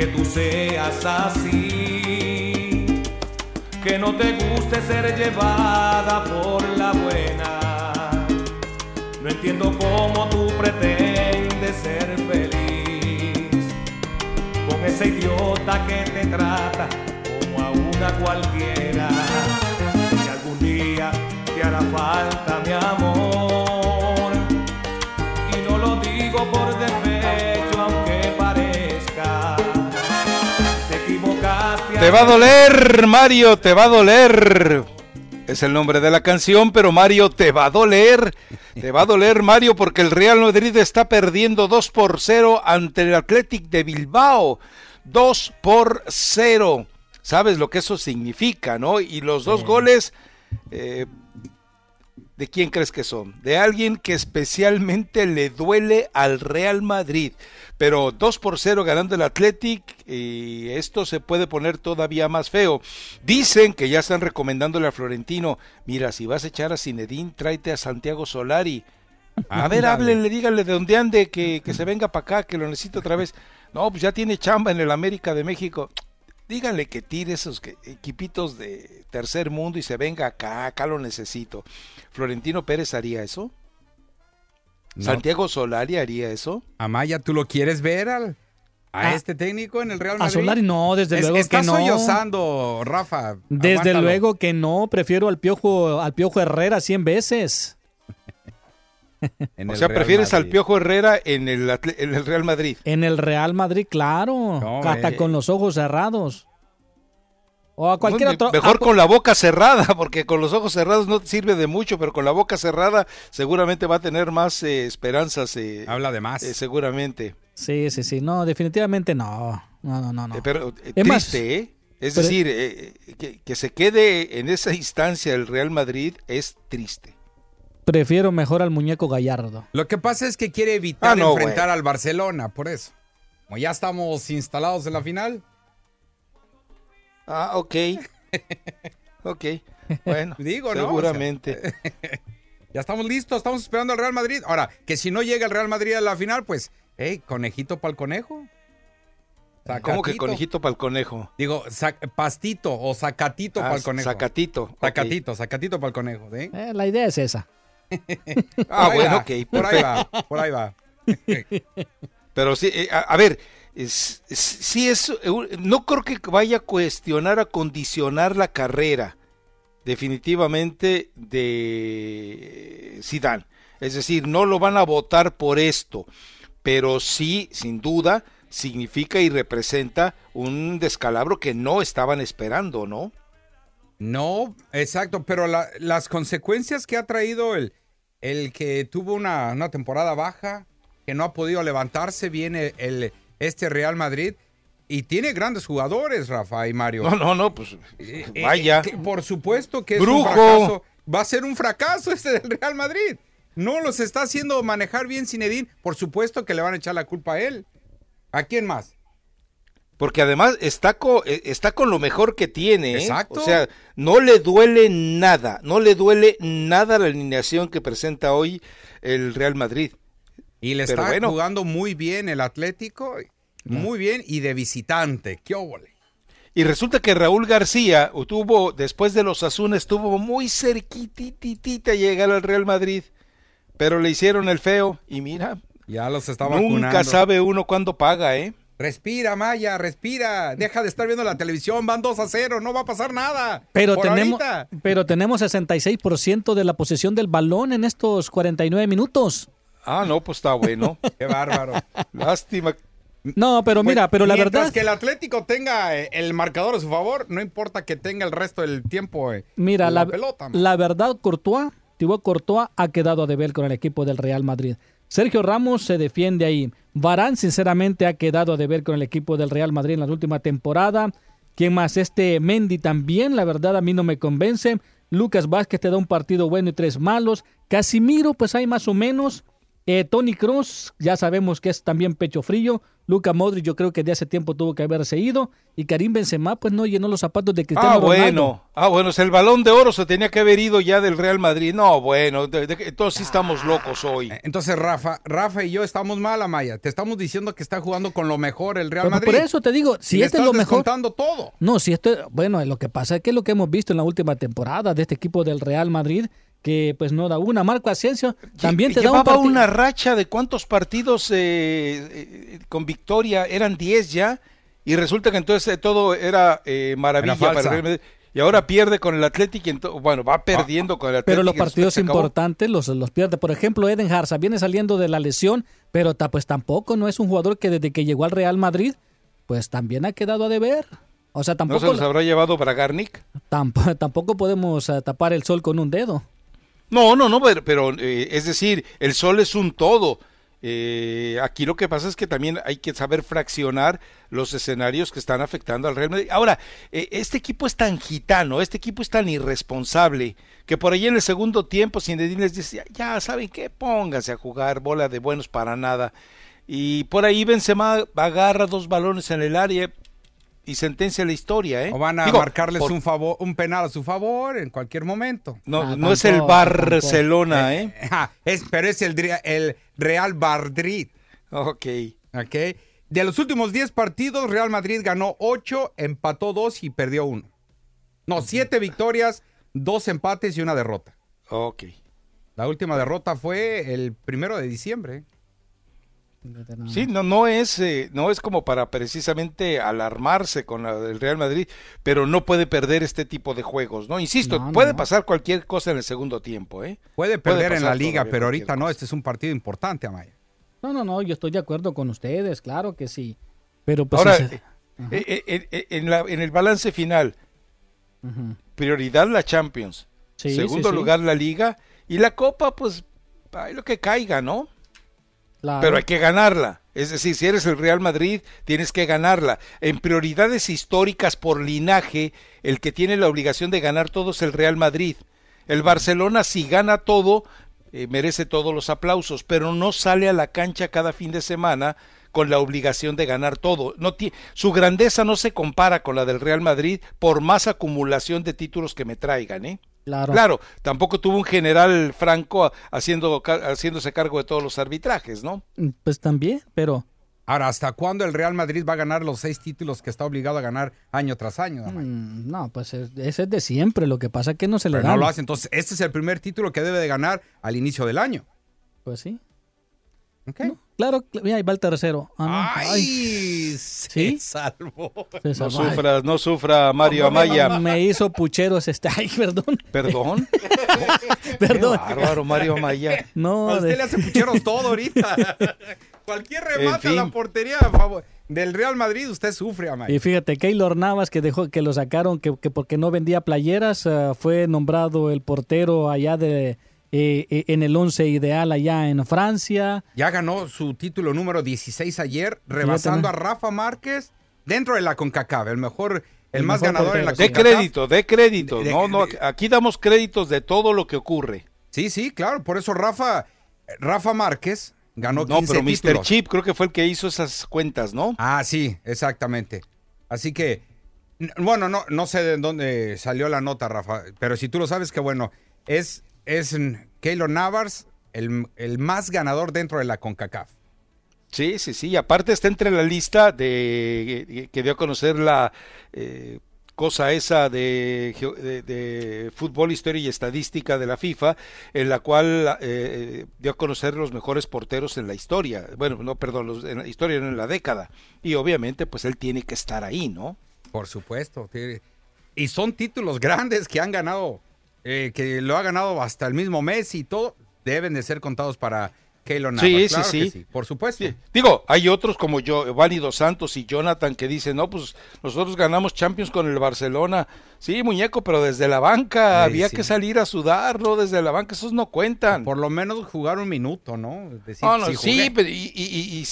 Que tú seas así, que no te guste ser llevada por la buena. No entiendo cómo tú pretendes ser feliz con ese idiota que te trata como a una cualquiera. Y algún día te hará falta mi amor, Te va a doler, Mario, te va a doler. Es el nombre de la canción, pero Mario, te va a doler. Te va a doler, Mario, porque el Real Madrid está perdiendo 2 por 0 ante el Athletic de Bilbao. 2 por 0. ¿Sabes lo que eso significa, no? Y los dos goles, eh, ¿de quién crees que son? De alguien que especialmente le duele al Real Madrid pero 2 por 0 ganando el Athletic y esto se puede poner todavía más feo. Dicen que ya están recomendándole a Florentino, mira, si vas a echar a Zinedine, tráete a Santiago Solari. A ver, háblenle, díganle de dónde ande, que, que se venga para acá, que lo necesito otra vez. No, pues ya tiene chamba en el América de México. Díganle que tire esos equipitos de tercer mundo y se venga acá, acá lo necesito. ¿Florentino Pérez haría eso? ¿Santiago Solari haría eso? Amaya, ¿tú lo quieres ver al, a este técnico en el Real Madrid? A Solari no, desde luego que no. sollozando, Rafa. Desde aguántalo. luego que no, prefiero al Piojo, al Piojo Herrera 100 veces. O sea, prefieres al Piojo Herrera en el, en el, Real Madrid. En el Real Madrid, claro. No, hasta eh. con los ojos cerrados. O a cualquier otro. Mejor con la boca cerrada, porque con los ojos cerrados no sirve de mucho, pero con la boca cerrada seguramente va a tener más eh, esperanzas. Eh, Habla de más. Eh, seguramente. Sí, sí, sí. No, definitivamente no. No, no, no. no. pero triste, más, ¿eh? Es pero, decir, que, que se quede en esa instancia el Real Madrid es triste. Prefiero mejor al muñeco Gallardo. Lo que pasa es que quiere evitar ah, no, enfrentar wey. al Barcelona, por eso. Como ya estamos instalados en la final. Ah, ok. ok. Bueno, Digo, ¿no? seguramente. O sea, ya estamos listos, estamos esperando al Real Madrid. Ahora, que si no llega el Real Madrid a la final, pues, hey, conejito para el conejo. Sacatito. ¿Cómo que conejito para el conejo? Digo, pastito o zacatito ah, para el conejo. Zacatito, okay. zacatito para el conejo. ¿sí? Eh, la idea es esa. Ah, bueno, ok. Por ahí va, por ahí va. Pero sí, eh, a, a, ver, es, es, sí es, no creo que vaya a cuestionar, a condicionar la carrera definitivamente de Zidane. Es decir, no lo van a votar por esto, pero sí, sin duda, significa y representa un descalabro que no estaban esperando, ¿no? No, exacto, pero la, las consecuencias que ha traído el, el que tuvo una, una, temporada baja, que no ha podido levantarse, viene el, este Real Madrid y tiene grandes jugadores, Rafa y Mario. No, no, no, pues vaya. Eh, por supuesto que es Brujo. un fracaso. Va a ser un fracaso este del Real Madrid. No los está haciendo manejar bien Zinedine. Por supuesto que le van a echar la culpa a él. ¿A quién más? Porque además está con, está con lo mejor que tiene. ¿eh? Exacto. O sea, no le duele nada. No le duele nada la alineación que presenta hoy el Real Madrid. Y le Pero está bueno. jugando muy bien el Atlético. Muy bien. Y de visitante. ¡Qué óvole! Y resulta que Raúl García tuvo, después de los Azunes, estuvo muy cerquititita a llegar al Real Madrid. Pero le hicieron el feo. Y mira, Ya los está nunca vacunando. sabe uno cuándo paga, ¿eh? Respira, Maya, respira. Deja de estar viendo la televisión. Van 2 a 0. No va a pasar nada. Pero Por tenemos, ahorita. pero tenemos 66% de la posesión del balón en estos 49 minutos. Ah, no, pues está bueno. Qué bárbaro. Lástima. No, pero mira, pero la Mientras verdad, que el Atlético tenga eh, el marcador a su favor, no importa que tenga el resto del tiempo eh, mira, la, la, pelota. man. la verdad, Courtois, Thibaut Courtois ha quedado a deber con el equipo del Real Madrid. Sergio Ramos se defiende ahí. Varane, sinceramente, ha quedado a deber con el equipo del Real Madrid en la última temporada. ¿Quién más? Este Mendy también, la verdad, a mí no me convence. Lucas Vázquez te da un partido bueno y tres malos. Casimiro, pues hay más o menos. Eh, Tony Cross, ya sabemos que es también pecho frío. Luca Modric, yo creo que de hace tiempo tuvo que haberse ido. Y Karim Benzema, pues no llenó los zapatos de Cristiano Ah, Ronaldo. bueno. Ah, bueno, el balón de oro se tenía que haber ido ya del Real Madrid. No, bueno, de- de- entonces sí estamos locos hoy. Eh, Entonces, Rafa, Rafa y yo estamos mal, Amaya. Te estamos diciendo que está jugando con lo mejor el Real Pero Madrid. por eso te digo, si este es lo mejor. todo. No, si esto, bueno, lo que pasa es que lo que hemos visto en la última temporada de este equipo del Real Madrid, que pues no da una. Marco Asensio también te da un Llevaba una racha de cuántos partidos eh, eh, con victoria, eran 10 ya, y resulta que entonces eh, todo era eh, maravilla Era para el Real Madrid. Y ahora pierde con el Atlético, y bueno, va perdiendo con el Atlético. Pero los partidos importantes los, los pierde. Por ejemplo, Eden Harza viene saliendo de la lesión, pero ta- pues tampoco no es un jugador que desde que llegó al Real Madrid, pues también ha quedado a deber. O sea, ¿No tampoco, se los habrá llevado Bragarnik? tamp- tampoco podemos tapar el sol con un dedo. No, no, no, pero, eh, es decir, el sol es un todo. Eh, aquí lo que pasa es que también hay que saber fraccionar los escenarios que están afectando al Real Madrid. Ahora, eh, este equipo es tan gitano, este equipo es tan irresponsable, que por ahí en el segundo tiempo Zinedine les decía, ya saben qué, pónganse a jugar bola de buenos para nada. Y por ahí Benzema agarra dos balones en el área y sentencia la historia, ¿eh? O van a Digo, marcarles por- un favor, un penal a su favor en cualquier momento. No, Ah, no es el tampoco, Barcelona, ¿eh? Ah, es, pero es el, el Real Madrid. Ok. ¿ok? De los últimos 10 partidos, Real Madrid ganó 8, empató 2 y perdió 1. No, 7 victorias, 2 empates y una derrota. Ok. La última derrota fue el primero de diciembre. Sí, no, no es, eh, no es como para precisamente alarmarse con la del Real Madrid, pero no puede perder este tipo de juegos, ¿no? Insisto, No, puede no. pasar cualquier cosa en el segundo tiempo, ¿eh? Puede perder en la liga, pero ahorita no. Este es un partido importante, Amaya. No, no, no, yo estoy de acuerdo con ustedes, claro que sí. Pero pues Ahora, ese- eh, eh, eh, eh, en, la, en el balance final, prioridad la Champions, Sí, segundo sí, sí. lugar la Liga y la Copa, pues, ahí lo que caiga, ¿no? Pero hay que ganarla. Es decir, si eres el Real Madrid, tienes que ganarla. En prioridades históricas por linaje, el que tiene la obligación de ganar todo es el Real Madrid. El Barcelona, si gana todo, eh, merece todos los aplausos, pero no sale a la cancha cada fin de semana con la obligación de ganar todo. No su grandeza no se compara con la del Real Madrid por más acumulación de títulos que me traigan, ¿eh? Claro. Claro, tampoco tuvo un general Franco haciendo, haciéndose cargo de todos los arbitrajes, ¿no? Pues también, pero Ahora, ¿hasta cuándo el Real Madrid va a ganar los seis títulos que está obligado a ganar año tras año? Mm, no, pues es- ese es de siempre. Lo que pasa es que no se le Pero da. no lo hace. Entonces, este es el primer título que debe de ganar al inicio del año. Pues sí. ¿Ok? No, claro, cl- mira, ahí va el tercero. Ah, no. ¡Ay! Ay, Se ¿Sí? salvó. se No salvó. Ay, sufra, no sufra Mario Amaya. Me hizo pucheros este. Ay, perdón. Perdón. Perdón. Qué bárbaro Mario Amaya. No, A usted de- le hace pucheros todo ahorita. Cualquier remate En a la portería a favor del Real Madrid, usted sufre, Amaya. Y fíjate, Keylor Navas, que dejó que lo sacaron, que, que porque no vendía playeras, ah, fue nombrado el portero allá de eh, eh, en el once ideal allá en Francia. Ya ganó su título número 16 ayer, rebasando a Rafa Márquez dentro de la CONCACAF, el mejor, el, El más ganador en la De CONCACAF. crédito, de crédito. De- de- No, no, aquí damos créditos de todo lo que ocurre. Sí, sí, claro, por eso Rafa, Rafa Márquez ganó 15 No, pero Mr. títulos. Chip creo que fue el que hizo esas cuentas, ¿no? Ah, sí, exactamente. Así que, bueno, no, no sé de dónde salió la nota, Rafa, pero si tú lo sabes, que bueno, es, es Keylor Navas el, el más ganador dentro de la CONCACAF. Sí, sí, sí. Y aparte está entre la lista de que dio a conocer la eh, cosa esa de, de, de, fútbol, historia y estadística de la FIFA, en la cual eh, dio a conocer los mejores porteros en la historia. Bueno, no, perdón, los, en la historia, no en la década. Y obviamente, pues él tiene que estar ahí, ¿no? Por supuesto. Y son títulos grandes que han ganado, eh, que lo ha ganado hasta el mismo mes y todo, deben de ser contados para Keylor Navas. Sí, Claro sí, sí. Por supuesto. Sí. Digo, hay otros como yo, Giovanni Dos Santos y Jonathan que dicen, no, pues nosotros ganamos Champions con el Barcelona. Sí, muñeco, pero desde la banca había sí. que salir a sudar, ¿no? Desde la banca, esos no cuentan. Por lo menos jugar un minuto, ¿no? Es decir, No, no, si sí, pero y, y-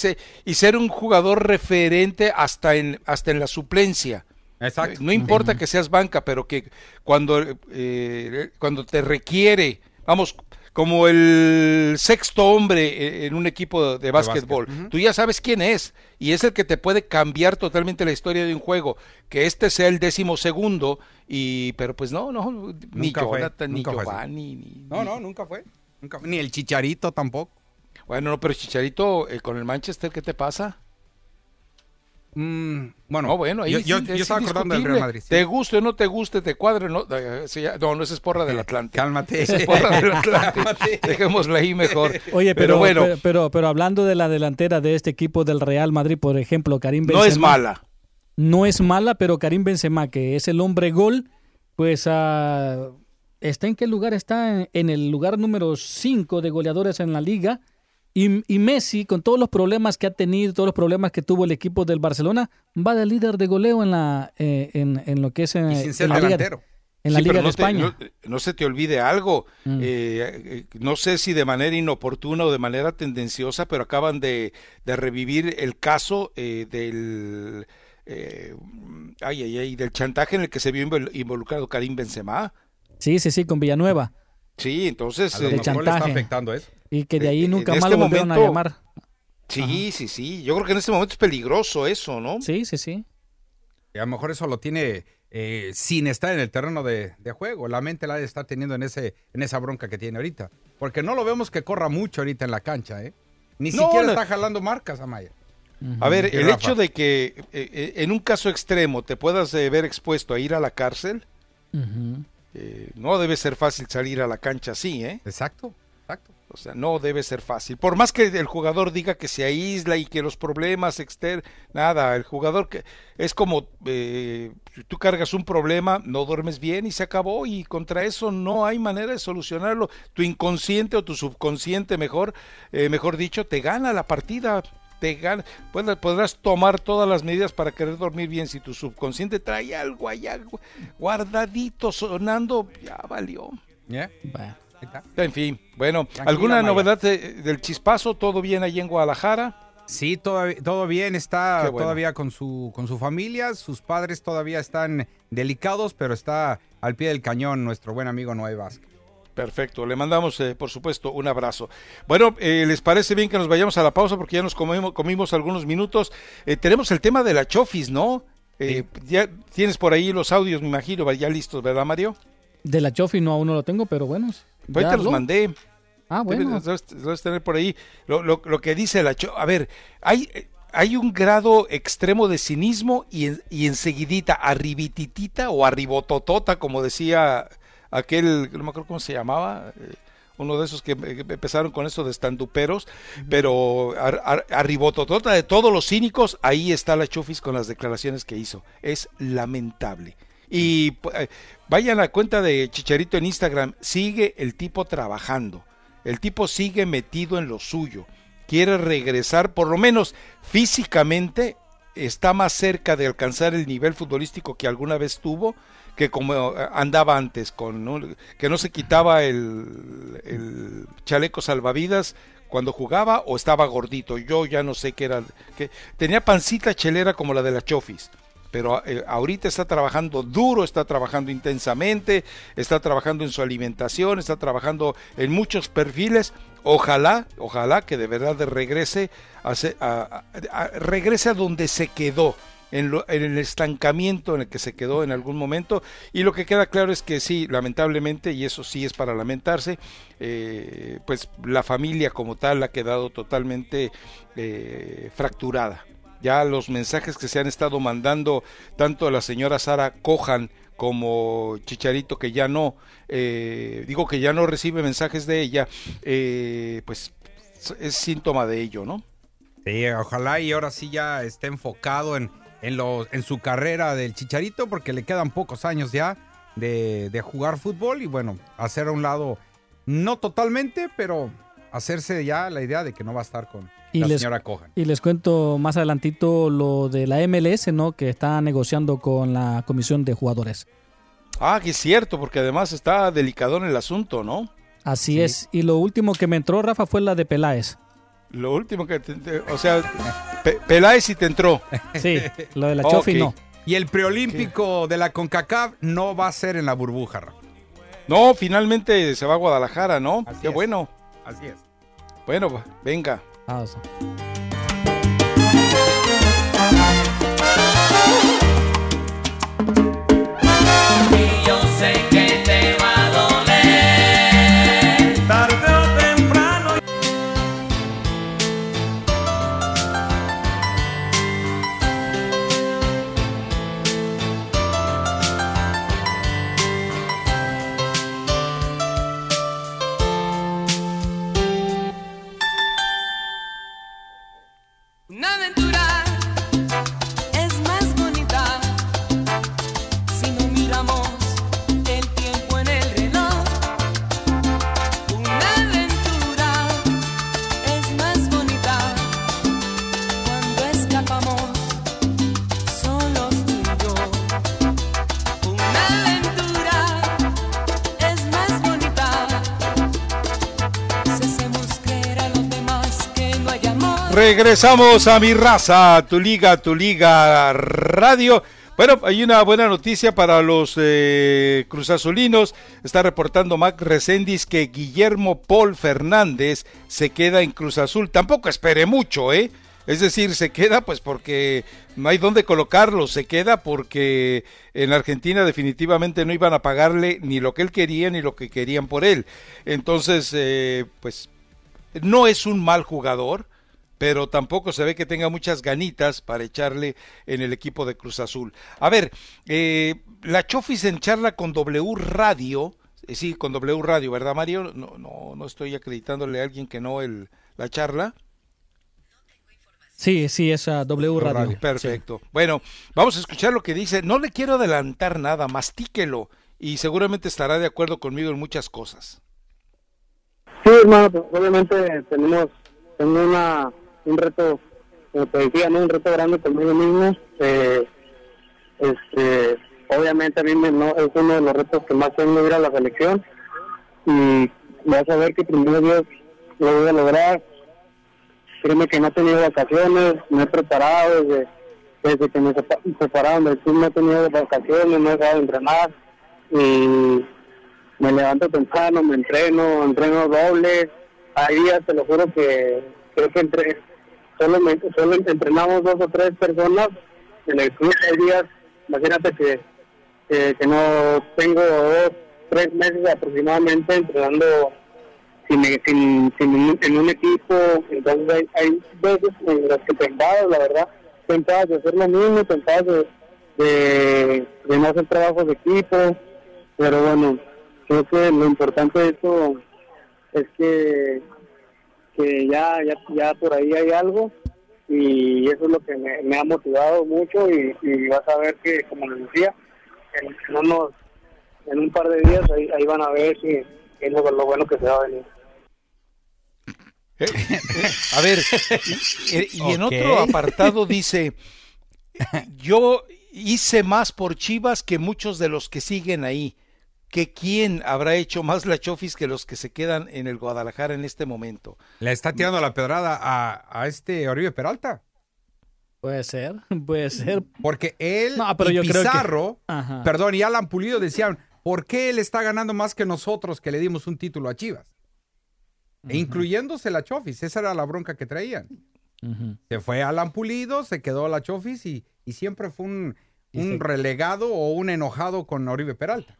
y ser un jugador referente hasta en, hasta en la suplencia. Exacto. No importa que seas banca, pero que cuando, eh, cuando te requiere, vamos, como el sexto hombre eh, en un equipo de básquetbol, básquet, ujú. tú ya sabes quién es y es el que te puede cambiar totalmente la historia de un juego, que este sea el décimo segundo y pero pues no, no, ni Nunca fue, Jonathan, ni nunca fue así. Giovanni, ni, No, ni- no, nunca fue. Nunca- Ni el Chicharito tampoco. Bueno, no, pero Chicharito eh, con el Manchester, ¿qué te pasa? Mm, bueno, No, bueno, ahí yo, sí yo- es yo estaba acordando del Real. Madrid. sí. Te guste o no te guste, te cuadre, no, eh, ya- no, no, esa es porra del Atlante. Cálmate. Esa es porra del Atlante. Dejémosla ahí mejor. Oye, pero, bueno, pero, pero, pero hablando de la delantera de este equipo del Real Madrid, por ejemplo, Karim Benzema. no es mala. No es mala, pero Karim Benzema, que es el hombre gol, pues ah, está en qué lugar está en, en el lugar número 5 de goleadores en la liga. Y, y Messi, con todos los problemas que ha tenido, todos los problemas que tuvo el equipo del Barcelona, va de líder de goleo en la eh, en, en lo que es en, Y sin ser en la liga, delantero. en la Sí, liga pero de no te- España. no, no se te olvide algo. Mm. Eh, eh, no sé si de manera inoportuna o de manera tendenciosa, pero acaban de, de revivir el caso eh, del eh, ay, ay, ay, del chantaje en el que se vio invol- involucrado Karim Benzema. Sí, sí, sí, con Villanueva. Sí, entonces A lo eh, De mejor le está chantaje. afectando eso. Y que de ahí Eh, nunca más este lo volvieron a llamar. sí, sí, sí. Yo creo que en este momento es peligroso eso, ¿no? Sí, sí, sí. Y a lo mejor eso lo tiene eh, sin estar en el terreno de, de juego. La mente la está teniendo en, ese, en esa bronca que tiene ahorita. Porque no lo vemos que corra mucho ahorita en la cancha, ¿eh? Ni No, siquiera no. está jalando marcas, Amaya. A ver, el Rafa. hecho de que eh, eh, en un caso extremo te puedas eh, ver expuesto a ir a la cárcel, eh, no debe ser fácil salir a la cancha así, ¿eh? Exacto, exacto. O sea, no debe ser fácil. Por más que el jugador diga que se aísla y que los problemas externos, nada, el jugador que es como eh, si tú cargas un problema, no duermes bien y se acabó y contra eso no hay manera de solucionarlo. Tu inconsciente o tu subconsciente, mejor, eh, mejor dicho, te gana la partida. Te gana, Podrás- podrás tomar todas las medidas para querer dormir bien. Si tu subconsciente trae algo allá gu- guardadito sonando, ya valió. ¿Ya? Bueno. En fin, bueno, Tranquila, ¿alguna Maya. novedad de- del chispazo? ¿Todo bien ahí en Guadalajara? Sí, todo, todo bien, está bueno. todavía con su, con su familia, sus padres todavía están delicados, pero está al pie del cañón nuestro buen amigo Noé Vázquez. Perfecto, le mandamos eh, por supuesto un abrazo. Bueno, eh, ¿les parece bien que nos vayamos a la pausa porque ya nos comimos, comimos algunos minutos? Eh, tenemos el tema de la Chofis, ¿no? Eh, Ya tienes por ahí los audios, me imagino, ya listos, ¿verdad, Mario? De la Chofi no aún no lo tengo, pero bueno. Ahí te los mandé. Ah, bueno. Debes, tener por ahí lo, lo- lo que dice la Cho- A ver, hay, hay un grado extremo de cinismo y, en- y enseguidita, arribititita o arribototota, como decía aquel, no me acuerdo cómo se llamaba, eh, uno de esos que, que empezaron con eso de estanduperos, pero ar- ar- arribototota de todos los cínicos, ahí está la Chufis con las declaraciones que hizo. Es lamentable. Y eh, vayan a la cuenta de Chicharito en Instagram, sigue el tipo trabajando. El tipo sigue metido en lo suyo. Quiere regresar, por lo menos físicamente, está más cerca de alcanzar el nivel futbolístico que alguna vez tuvo que como eh, andaba antes, con ¿no? que no se quitaba el, el chaleco salvavidas cuando jugaba o estaba gordito. Yo ya no sé qué era. Que tenía pancita chelera como la de la Chofis pero eh, ahorita está trabajando duro, está trabajando intensamente, está trabajando en su alimentación, está trabajando en muchos perfiles. Ojalá, ojalá que de verdad regrese a, a- regrese a donde se quedó. En, lo- en el estancamiento en el que se quedó en algún momento y lo que queda claro es que sí lamentablemente y eso sí es para lamentarse eh, pues la familia como tal ha quedado totalmente eh, fracturada ya los mensajes que se han estado mandando tanto la señora Sara Cojan como Chicharito que ya no, eh, digo que ya no recibe mensajes de ella, eh, pues es síntoma de ello, ¿no? Sí, ojalá y ahora sí ya esté enfocado en, en, en su carrera del Chicharito porque le quedan pocos años ya de, de jugar fútbol y bueno, hacer a un lado, no totalmente, pero hacerse ya la idea de que no va a estar con Y la les- señora Cojan. Y les cuento más adelantito lo de la MLS, ¿no? Que está negociando con la comisión de jugadores. Ah, que es cierto, porque además está delicado en el asunto, ¿no? Así Sí. es. Y lo último que me entró, Rafa, fue la de Peláez. Lo último que, te- te- o sea, Pe- Peláez sí te entró. Sí, lo de la Chofi Ok. no. Y el preolímpico de la CONCACAF no va a ser en la burbuja, Rafa. No, finalmente se va a Guadalajara, ¿no? Así Qué es. bueno. Así es. Bueno, va, venga. Regresamos a mi raza, tu liga, tu liga radio. Bueno, hay una buena noticia para los eh, cruzazulinos. Está reportando Mac Recendis que Guillermo Paul Fernández se queda en Cruz Azul. Tampoco espere mucho, ¿eh? Es decir, se queda pues porque no hay dónde colocarlo, se queda porque en Argentina definitivamente no iban a pagarle ni lo que él quería ni lo que querían por él. Entonces, eh, pues no es un mal jugador, pero tampoco se ve que tenga muchas ganitas para echarle en el equipo de Cruz Azul. A ver, eh, la Chofis en charla con W Radio, eh, sí, con W Radio, ¿verdad Mario? No, no, no estoy acreditándole a alguien que no el, la charla. Sí, sí, es a W Radio. Perfecto. Bueno, vamos a escuchar lo que dice. No le quiero adelantar nada, mastíquelo y seguramente estará de acuerdo conmigo en muchas cosas. Sí, hermano, pues obviamente tenemos, tengo una, un reto, como te decía, ¿no? un reto grande conmigo mismo. Eh, este, obviamente a mí me- no, es uno de los retos que más tengo ir a la selección y vas a ver que primero Dios lo voy a lograr. Créeme que no he tenido vacaciones, me he preparado desde, desde que me sepa- separaron del club, no he tenido vacaciones, no he dejado de entrenar y me levanto temprano, me entreno, entreno doble. Hay días, te lo juro que creo que entre, solo, me- solo entrenamos dos o tres personas en el club. Hay días, imagínate que, que, no tengo dos, tres meses aproximadamente entrenando sin, sin, en un equipo. Entonces hay, hay veces en las que te enfadas, la verdad, te enfadas de hacer lo mismo, te enfadas de, de, de no hacer trabajos de equipo. Pero bueno, creo que lo importante de esto es que, que ya, ya, ya por ahí hay algo y eso es lo que me, me ha motivado mucho y, y vas a ver que, como les decía, en, en unos, en un par de días ahí, ahí van a ver que es lo, lo bueno que se va a venir. Eh, eh, a ver, y, y en otro apartado dice, yo hice más por Chivas que muchos de los que siguen ahí. Que quién habrá hecho más la Chofis que los que se quedan en el Guadalajara en este momento. Le está tirando la pedrada a, a este Oribe Peralta. Puede ser, puede ser. Porque él No, pero y yo creo que- Pizarro, perdón, y Alan Pulido decían, ¿por qué él está ganando más que nosotros que le dimos un título a Chivas? E incluyéndose la Chofis, esa era la bronca que traían. Se fue Alan Pulido, se quedó la Chofis y, y siempre fue un, un relegado o un enojado con Oribe Peralta.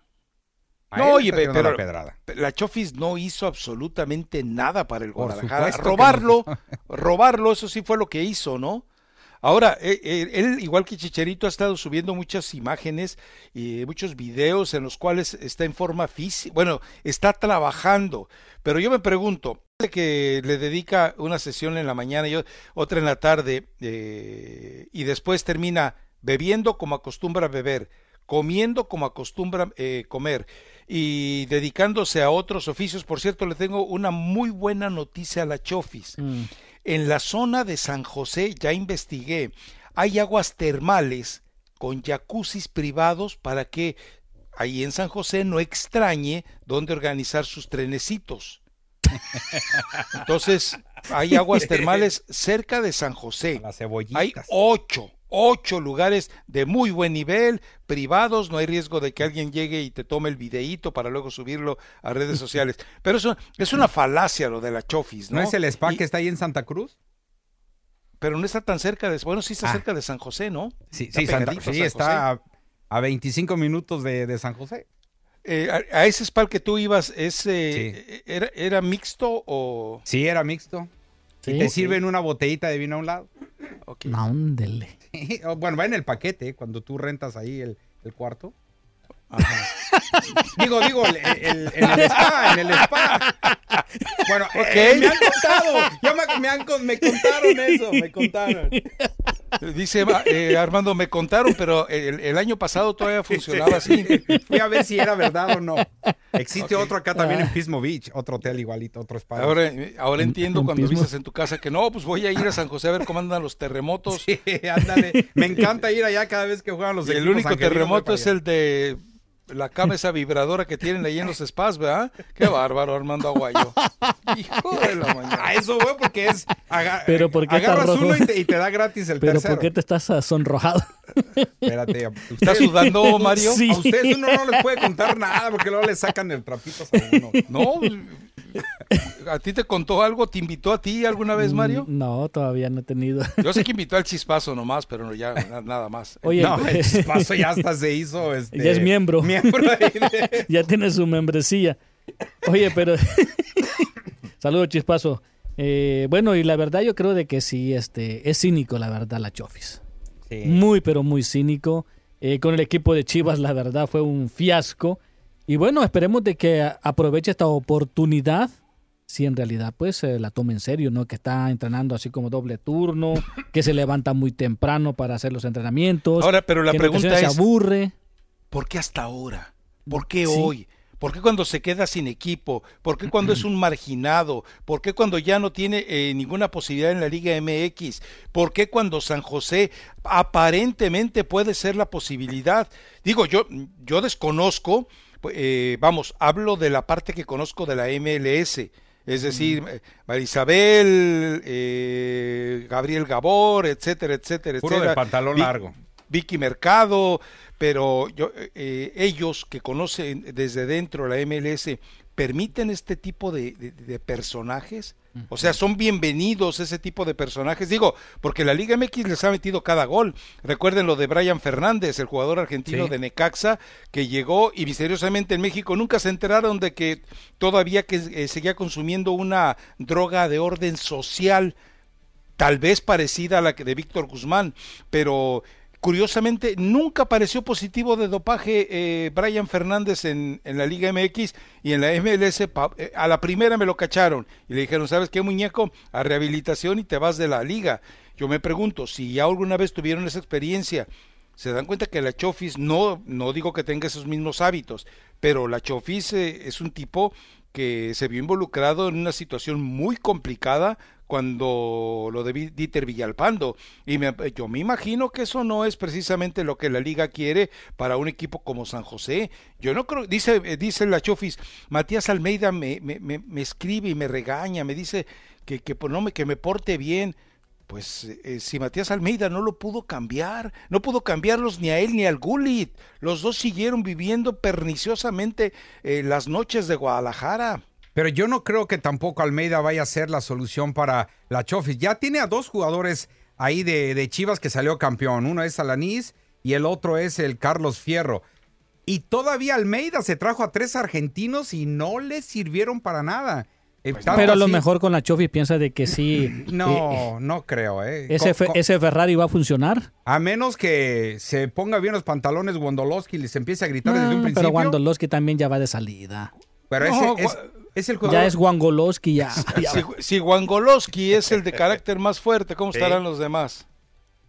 A No, oye, pero la la Chofis no hizo absolutamente nada para el Guadalajara. Robarlo, no. robarlo, eso sí fue lo que hizo, ¿no? Ahora, eh, eh, él, igual que Chicharito, ha estado subiendo muchas imágenes y muchos videos en los cuales está en forma física, bueno, está trabajando. Pero yo me pregunto, que le dedica una sesión en la mañana y otra en la tarde, eh, y después termina bebiendo como acostumbra beber, comiendo como acostumbra eh, comer y dedicándose a otros oficios. Por cierto, le tengo una muy buena noticia a la Chofis. Mm. En la zona de San José, ya investigué, hay aguas termales con jacuzzis privados para que ahí en San José no extrañe dónde organizar sus trenecitos. Entonces, hay aguas termales cerca de San José. Hay ocho, ocho lugares de muy buen nivel, privados, no hay riesgo de que alguien llegue y te tome el videíto para luego subirlo a redes sociales. Pero eso es una falacia lo de la Chofis, ¿no? ¿No es el spa Y- que está ahí en Santa Cruz? pero no está tan cerca de, bueno, sí está Ah. cerca de San José, ¿no? Sí, Está sí, Santa- pegadito a sí, San está a, a 25 minutos de, de San José. Eh, a, a ese spa que tú ibas, ¿es, eh, era, ¿era mixto o...? Sí, era mixto. Sí. Y te sirven una botellita de vino a un lado. ok. No, ándele. O, bueno, va en el paquete cuando tú rentas ahí el, el cuarto. digo, digo, el- el- en el spa, en el spa. Bueno, eh, me han contado, ya me, me han me contaron eso, me contaron. Dice eh, Armando, me contaron, pero el, el año pasado todavía funcionaba así. Fui a ver si era verdad o no. Existe otro acá también en Pismo Beach, otro hotel igualito, otro spa. Ahora, eh, ahora entiendo en cuando Pismo. dices en tu casa que no, pues voy a ir a San José a ver cómo andan los terremotos. Sí, ándale. Me encanta ir allá cada vez que juegan los Y el único terremoto es el de la cama esa vibradora que tienen ahí en los spas, ¿verdad? Qué bárbaro, Armando Aguayo. Hijo de la mañana. A eso voy porque es. aga- Pero ¿por qué agarras rojo? uno y te, y te da gratis el Pero tercero. ¿por qué te estás ah, sonrojado? Espérate. ¿Estás sudando, Mario? Sí. A ustedes uno no les puede contar nada porque luego le sacan el trapito a uno. No, ¿a ti te contó algo? ¿Te invitó a ti alguna vez, Mario? Mm, No, todavía no he tenido. Yo sé que invitó al chispazo nomás, pero no, ya na- nada más. Oye, no, el chispazo ya hasta se hizo. Este, Ya es miembro. Miembro de- ya tiene su membresía. Oye, pero saludos Chispazo. Eh, bueno, y la verdad yo creo de que sí, este, es cínico la verdad la Chofis. Sí. Muy, pero muy cínico. Eh, con el equipo de Chivas la verdad fue un fiasco. Y bueno, esperemos de que aproveche esta oportunidad. Si en realidad pues eh, la tome en serio, ¿no? Que está entrenando así como doble turno, que se levanta muy temprano para hacer los entrenamientos. Ahora, pero la que pregunta es- se aburre. ¿Por qué hasta ahora? ¿Por qué Sí. hoy? ¿Por qué cuando se queda sin equipo? ¿Por qué cuando es un marginado? ¿Por qué cuando ya no tiene eh, ninguna posibilidad en la Liga MX? ¿Por qué cuando San José aparentemente puede ser la posibilidad? Digo, yo, yo desconozco, eh, vamos, hablo de la parte que conozco de la MLS. Es decir, eh, María Isabel, eh, Gabriel Gabor, etcétera, etcétera, Puro de etcétera. pantalón Vi- largo. Vicky Mercado, pero yo, eh, ellos que conocen desde dentro la MLS, ¿permiten este tipo de, de- de personajes? O sea, son bienvenidos ese tipo de personajes. Digo, porque la Liga MX les ha metido cada gol. Recuerden lo de Brian Fernández, el jugador argentino Sí. de Necaxa, que llegó y misteriosamente en México nunca se enteraron de que todavía que eh, seguía consumiendo una droga de orden social tal vez parecida a la que de Víctor Guzmán, pero curiosamente nunca apareció positivo de dopaje eh, Brian Fernández en, en la Liga MX y en la MLS pa- eh, a la primera me lo cacharon y le dijeron, ¿sabes qué muñeco? A rehabilitación y te vas de la liga. Yo me pregunto, si ya alguna vez tuvieron esa experiencia, se dan cuenta que la Chofis no, no digo que tenga esos mismos hábitos, pero la Chofis eh, es un tipo que se vio involucrado en una situación muy complicada cuando lo de Dieter Villalpando. Y me- yo me imagino que eso no es precisamente lo que la liga quiere para un equipo como San José. Yo no creo, dice, eh, dice la Chofis, Matías Almeida me, me, me- escribe y me regaña, me dice que, que, no me, que me porte bien. Pues eh, si Matías Almeida no lo pudo cambiar, no pudo cambiarlos ni a él ni al Gulit. Los dos siguieron viviendo perniciosamente eh, las noches de Guadalajara. Pero yo no creo que tampoco Almeida vaya a ser la solución para la Chofis. Ya tiene a dos jugadores ahí de, de Chivas que salió campeón. Uno es Alanís y el otro es el Carlos Fierro. Y todavía Almeida se trajo a tres argentinos y no les sirvieron para nada. Y tanto Pero a lo así- mejor con la Chofis piensa de que sí. eh, No, no creo, ¿eh? ese, Ferrari va a funcionar. A menos que se ponga bien los pantalones Wondolowski y les empiece a gritar desde un Ah, principio. pero Wandolowski también ya va de salida. Pero No, ese es, es el jugador. Ya es Wangolowski, ya. ya Si, si Wangolowski es el de carácter más fuerte, ¿cómo Sí. estarán los demás?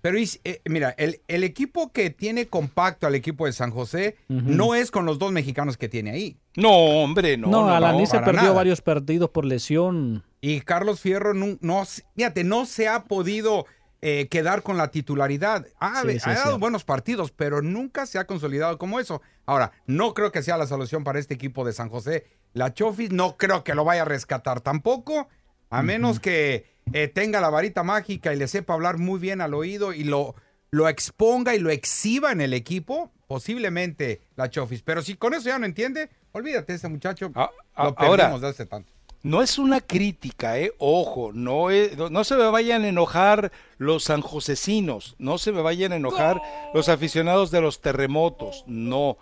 Pero eh, mira, el, el equipo que tiene compacto al equipo de San José no es con los dos mexicanos que tiene ahí. No, hombre, no. No, no, Alaní no. se perdió nada. varios partidos por lesión. Y Carlos Fierro no, no fíjate, no se ha podido eh, quedar con la titularidad. Ha, Sí, sí, ha es dado buenos partidos, pero nunca se ha consolidado como eso. Ahora, no creo que sea la solución para este equipo de San José. La Chofis no creo que lo vaya a rescatar tampoco, a menos que eh, tenga la varita mágica y le sepa hablar muy bien al oído y lo, lo exponga y lo exhiba en el equipo, posiblemente la Chofis. Pero si con eso ya no entiende, olvídate, ese muchacho Ah, ah, lo ahora- de hace tanto. No es una crítica, ¿eh? Ojo, no, es- no, no se me vayan a enojar los sanjosecinos, no se me vayan a enojar los aficionados de los terremotos, no.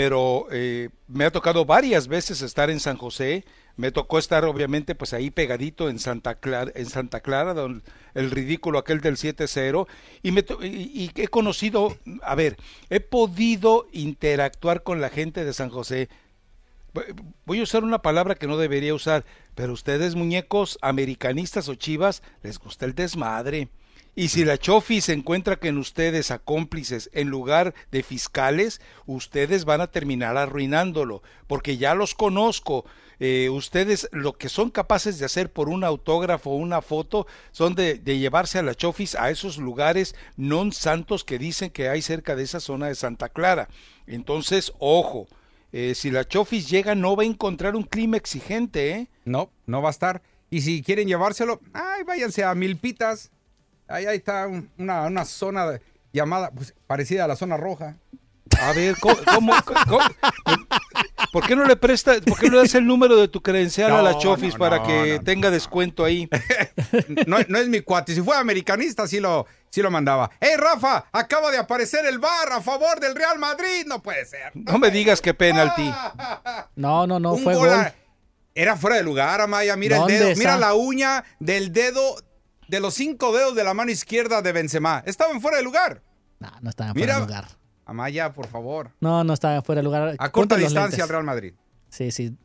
Pero eh, me ha tocado varias veces estar en San José, me tocó estar obviamente pues ahí pegadito en Santa Clara, en Santa Clara, don, el ridículo aquel del 7-0, y, me y- y he conocido, a ver, he podido interactuar con la gente de San José, voy a usar una palabra que no debería usar, pero ustedes muñecos americanistas o chivas les gusta el desmadre. Y si la Chofi se encuentra con ustedes a cómplices en lugar de fiscales, ustedes van a terminar arruinándolo, porque ya los conozco. Eh, ustedes lo que son capaces de hacer por un autógrafo o una foto son de, de llevarse a la Chofis a esos lugares non santos que dicen que hay cerca de esa zona de Santa Clara. Entonces, ojo, eh, si la Chofis llega no va a encontrar un clima exigente, ¿eh? No, no va a estar. Y si quieren llevárselo, ay, váyanse a Milpitas. Ahí, ahí está un- una, una zona de- llamada, pues, parecida a la zona roja. A ver, ¿cómo, cómo- cómo- por qué no le prestas, por qué no le das el número de tu credencial a la Chofis no, para no, que no, tenga descuento ahí? No, no es mi cuate. Si fuera americanista, sí lo, sí lo mandaba. ¡Hey, Rafa! Acaba de aparecer el bar a favor del Real Madrid. No puede ser. No me digas que penalti. No, no, no, Un fue gol Era fuera de lugar, Amaya. Mira el ¿Dónde dedo. está? Mira la uña del dedo, de los cinco dedos de la mano izquierda de Benzema. Estaban fuera de lugar. No, no estaba fuera Mira. de lugar. Amaya, por favor. No, no estaba fuera de lugar. A corta distancia al Real Madrid. Sí, sí.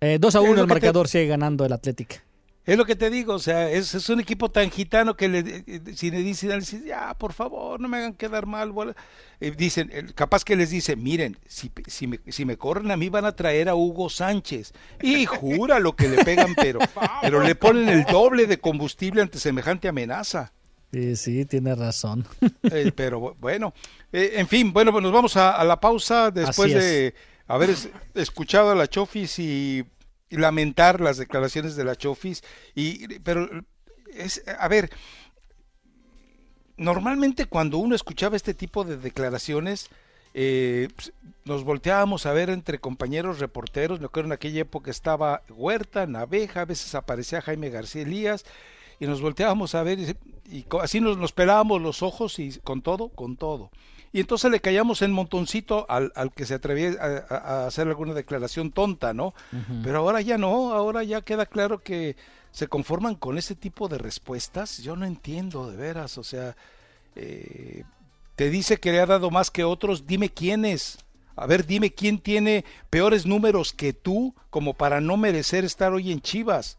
Eh, 2 a Es 1 lo el te- marcador sigue ganando el Athletic. Es lo que te digo, o sea, es, es un equipo tan gitano que le, eh, si le dicen, dicen, ya, por favor, no me hagan quedar mal. bola". Eh, dicen, eh, capaz que les dice, miren, si, si, me, si me corren a mí van a traer a Hugo Sánchez. Y jura lo que le pegan, pero, pero le ponen el doble de combustible ante semejante amenaza. Sí, sí, tiene razón. Eh, pero bu- bueno, eh, en fin, bueno, pues nos vamos a, a la pausa después de haber es- escuchado a la Chofis y lamentar las declaraciones de la Chofis. Y, pero, es, a ver, normalmente cuando uno escuchaba este tipo de declaraciones, eh, pues, nos volteábamos a ver entre compañeros reporteros. Me acuerdo en aquella época estaba Huerta, Naveja, a veces aparecía Jaime García Elías, y nos volteábamos a ver, y, y así nos, nos pelábamos los ojos y con todo, con todo. Y entonces le callamos en montoncito al, al que se atrevía a, hacer alguna declaración tonta, ¿no? Pero ahora ya no, ahora ya queda claro que se conforman con ese tipo de respuestas. Yo no entiendo, de veras, o sea, eh, te dice que le ha dado más que otros, dime quiénes. A ver, dime quién tiene peores números que tú como para no merecer estar hoy en Chivas.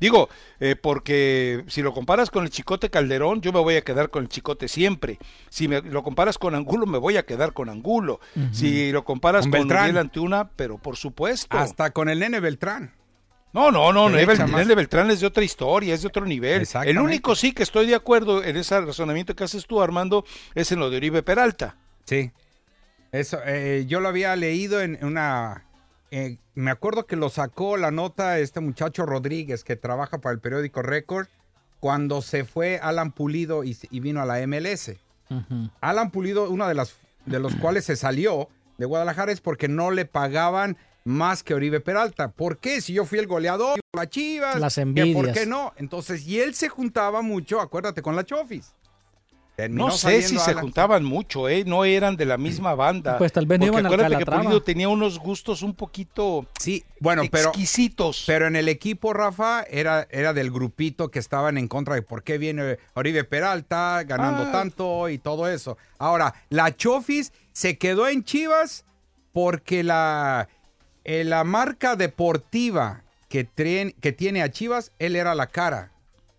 Digo, eh, porque si lo comparas con el Chicote Calderón, yo me voy a quedar con el Chicote siempre. Si me lo comparas con Angulo, me voy a quedar con Angulo. Si lo comparas Con con, Beltrán. Uriel Antuna, pero por supuesto. Hasta con el nene Beltrán. No, no, no, más. Nene Beltrán es de otra historia, es de otro nivel. El único sí que estoy de acuerdo en ese razonamiento que haces tú, Armando, es en lo de Oribe Peralta. Sí. Eso, eh, yo lo había leído en una. Eh, me acuerdo que lo sacó la nota este muchacho Rodríguez que trabaja para el periódico Record cuando se fue Alan Pulido y, y vino a la MLS. Alan Pulido, uno de, las, de los cuales se salió de Guadalajara es porque no le pagaban más que Oribe Peralta. ¿Por qué? Si yo fui el goleador, la Chivas. Las que ¿Por envidias. qué no? Entonces, y él se juntaba mucho, acuérdate, con la Chofis. Terminó No sé si se juntaban mucho, ¿eh? No eran de la misma banda. Pues tal vez no Porque iban acuérdate que. Pulido tenía unos gustos un poquito Sí, bueno, pero, exquisitos. pero en el equipo, Rafa, era, era del grupito que estaban en contra de por qué viene Oribe Peralta ganando Ah. tanto y todo eso. Ahora, la Chofis se quedó en Chivas porque la, eh, la marca deportiva que, que tiene a Chivas, él era la cara.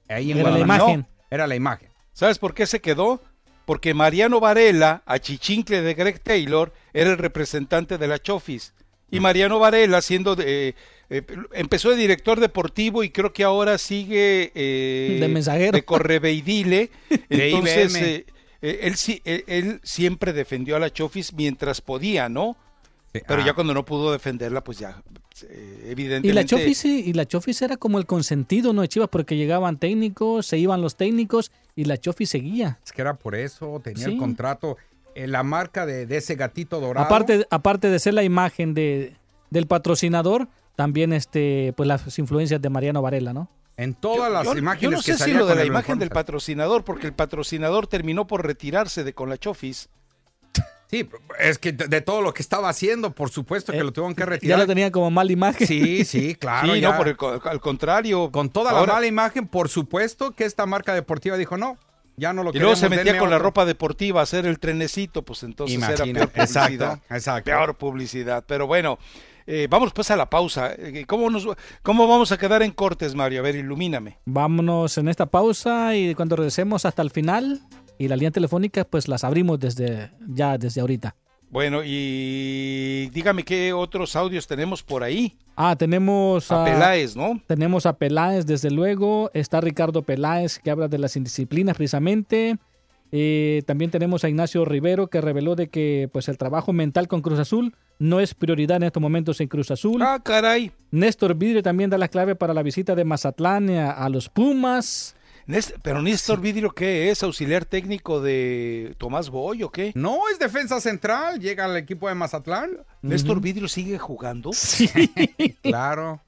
Ahí en Era la imagen. Era la imagen. ¿Sabes por qué se quedó? Porque Mariano Varela, a chichincle de Greg Taylor, era el representante de la Chofis. Y Mariano Varela, siendo de, eh, empezó de director deportivo y creo que ahora sigue eh, De mensajero. de correveidile. De Entonces, IBM. eh, eh, él, él siempre defendió a la Chofis mientras podía, ¿no? Pero Ah. ya cuando no pudo defenderla, pues ya, eh, evidentemente. Y la Chofis, y la Chofis era como el consentido, ¿no? De Chivas, porque llegaban técnicos, se iban los técnicos y la Chofis seguía. Es que era por eso, tenía Sí. el contrato, eh, la marca de, de ese gatito dorado. Aparte, aparte de ser la imagen de, del patrocinador, también este, pues las influencias de Mariano Varela, ¿no? en todas las Yo- imagenes Yo no que sé si lo de la imagen del patrocinador, porque el patrocinador terminó por retirarse de con la Chofis. Sí, es que de, todo lo que estaba haciendo, por supuesto que Eh, lo tuvieron que Ya retirar. lo tenía como mala imagen. Sí, sí, claro. sí, ya. no, por el al contrario. Con toda Ahora- la mala imagen, por supuesto que esta marca deportiva dijo no, ya no lo Y luego se metía con la otro". ropa deportiva a hacer el trenecito, pues entonces era Imagina, peor publicidad. exacto, exacto. Peor publicidad. Pero bueno, eh, vamos pues a la pausa. Eh, ¿Cómo, nos, ¿Cómo vamos a quedar en cortes, Mario? A ver, ilumíname. Vámonos en esta pausa y cuando regresemos hasta el final y la línea telefónica, pues las abrimos desde ya desde ahorita. Bueno, y dígame qué otros audios tenemos por ahí. Ah, tenemos A a, Peláez, ¿no? tenemos a Peláez, desde luego. Está Ricardo Peláez, que habla de las indisciplinas precisamente. Eh, también tenemos a Ignacio Rivero, que reveló de que pues el trabajo mental con Cruz Azul no es prioridad en estos momentos en Cruz Azul. Ah, caray. Néstor Vidrio también da la clave para la visita de Mazatlán a, a los Pumas. Pero Néstor Vidrio, ¿qué es? ¿Auxiliar técnico de Tomás Boy o qué? No, es defensa central, llega al equipo de Mazatlán. ¿Néstor Vidrio sigue jugando? Claro.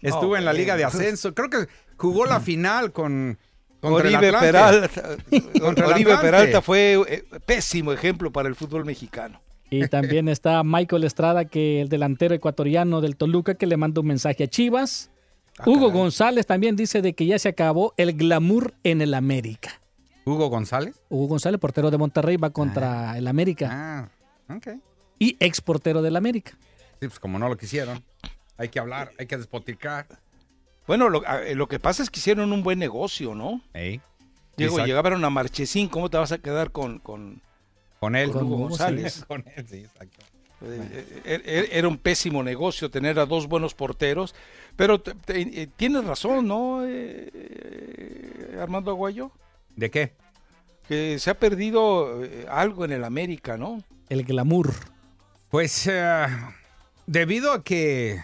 Estuvo en la liga de ascenso. Creo que jugó la final con contra Oribe. Peralta. Contra Oribe. Peralta fue eh, pésimo ejemplo para el fútbol mexicano. Y también está Michael Estrada, que el delantero ecuatoriano del Toluca, que le manda un mensaje a Chivas. Ah, Hugo caray. González también dice de que ya se acabó el glamour en el América. Hugo González. Hugo González, portero de Monterrey, va contra el América. Ah, ok. Y ex portero del América. Sí, pues como no lo quisieron. Hay que hablar, hay que despoticar. Bueno, lo, a- eh, lo que pasa es que hicieron un buen negocio, ¿no? Ey, Diego, Exacto. llegaron a Marchesín, ¿cómo te vas a quedar con, con Con él. Con Hugo González? Con él, sí, exacto. eh, eh, eh, era un pésimo negocio tener a dos buenos porteros, pero te- te- eh, tienes razón, ¿no, eh, eh, Armando Aguayo? ¿De qué? Que se ha perdido eh, algo en el América, ¿no? El glamour. Pues eh, debido a que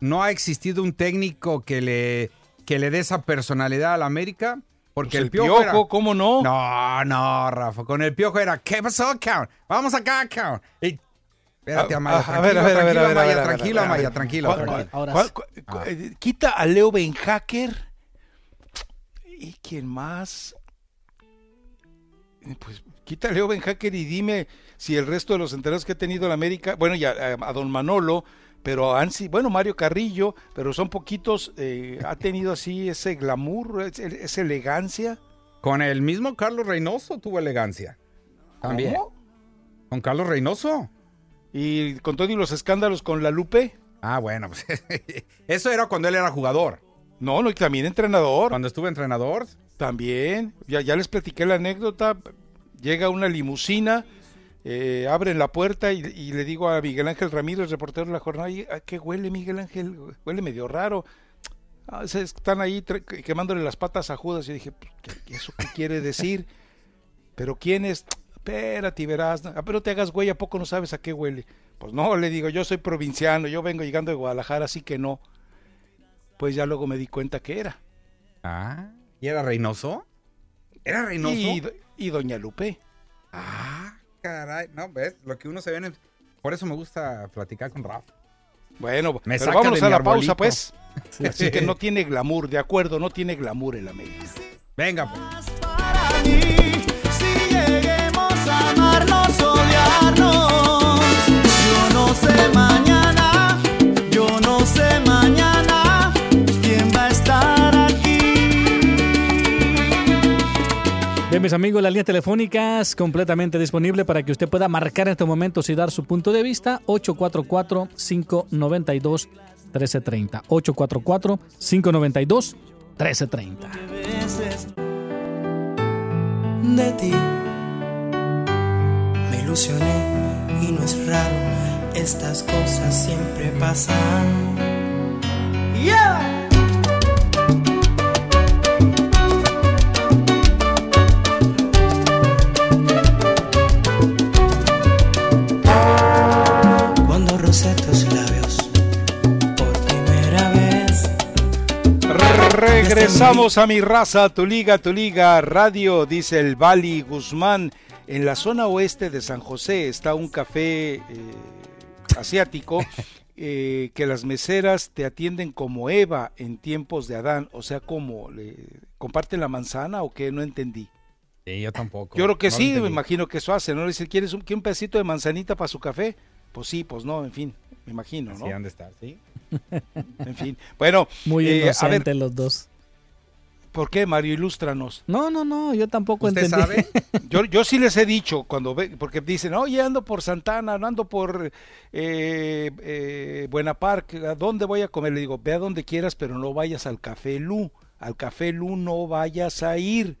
no ha existido un técnico que le, que le dé esa personalidad al América, porque Pues el, piojo, era- ¿cómo no? No, no, Rafa. Con el piojo era, ¿qué pasó, cabrón? Vamos acá, cabrón. Y- Espérate, Amaya, a tranquilo, ver, a ver, a ver, tranquilo, a ver, a Amaya, ver, a ver, tranquilo, a ver, a Amaya, ver. tranquilo, ¿Cuál- tranquilo. Ahora sí. Ah. eh, Quita a Leo Benhacker. ¿Y quién más? Eh, Pues quita a Leo Benhacker y dime si el resto de los entrenadores que ha tenido la América, bueno, ya eh, a, Don Manolo, pero han si- bueno, Mario Carrillo, pero son poquitos, eh, ha tenido así ese glamour, ese- esa elegancia. Con el mismo Carlos Reynoso tuvo elegancia. También. ¿Cómo? Con Carlos Reynoso. Y con todos los escándalos con la Lupe. Ah, bueno, pues eso era cuando él era jugador. No, no, y también entrenador. Cuando estuvo entrenador, También, ya, ya les platiqué la anécdota. Llega una limusina, eh, abren la puerta y, y le digo a Miguel Ángel Ramírez, reportero de la jornada, "Ay, ¿a qué huele Miguel Ángel? Huele medio raro. Ah, se- están ahí quemándole las patas a Judas. Y dije, "Pues, ¿qué- qué- ¿eso qué quiere decir? ¿Pero quién es? Espérate verás. Ah, pero te hagas güey, ¿a poco no sabes a qué huele? Pues no, le digo, yo soy provinciano, yo vengo llegando de Guadalajara, así que no. Pues ya luego me di cuenta que era. Ah, ¿y era Reynoso? ¿Era Reynoso? Y, y Doña Lupe. Ah, caray. No, ves, lo que uno se ve en... Por eso me gusta platicar con Rafa. Bueno, Me pero vámonos a la arbolito. pausa, pues. Así que no tiene glamour, de acuerdo, no tiene glamour el América. Venga, pues. Bien, mis amigos, las líneas telefónicas completamente disponible para que usted pueda marcar en estos momentos y dar su punto de vista. 844-592-1330. 844-592-1330. veces de ti ilusioné y no es raro, estas cosas siempre pasan. Yeah. Cuando rocé tus labios por primera vez. Regresamos a mi raza, tu liga, tu liga, radio, dice el Bali Guzmán. En la zona oeste de San José está un café eh, asiático eh, que las meseras te atienden como Eva en tiempos de Adán. O sea, ¿cómo? ¿Le comparten la manzana o qué? No entendí. Sí, yo tampoco. Yo creo que No sí, me imagino que eso hace, ¿no? Le dice, ¿quieres un, ¿quiere un pedacito de manzanita para su café? Pues sí, pues no, en fin, me imagino, ¿no? Así han de estar, sí. En fin. Bueno, Muy eh, a ver, inocentes los dos. ¿Por qué, Mario? Ilústranos. No, no, no, yo tampoco ¿Usted entendí. sabe? Yo, yo sí les he dicho cuando ve, porque dicen, oye, ando por Santana, no ando por eh, eh, Buena Park, ¿a dónde voy a comer? Le digo, ve a donde quieras, pero no vayas al Café Lu. Al Café Lu no vayas a ir.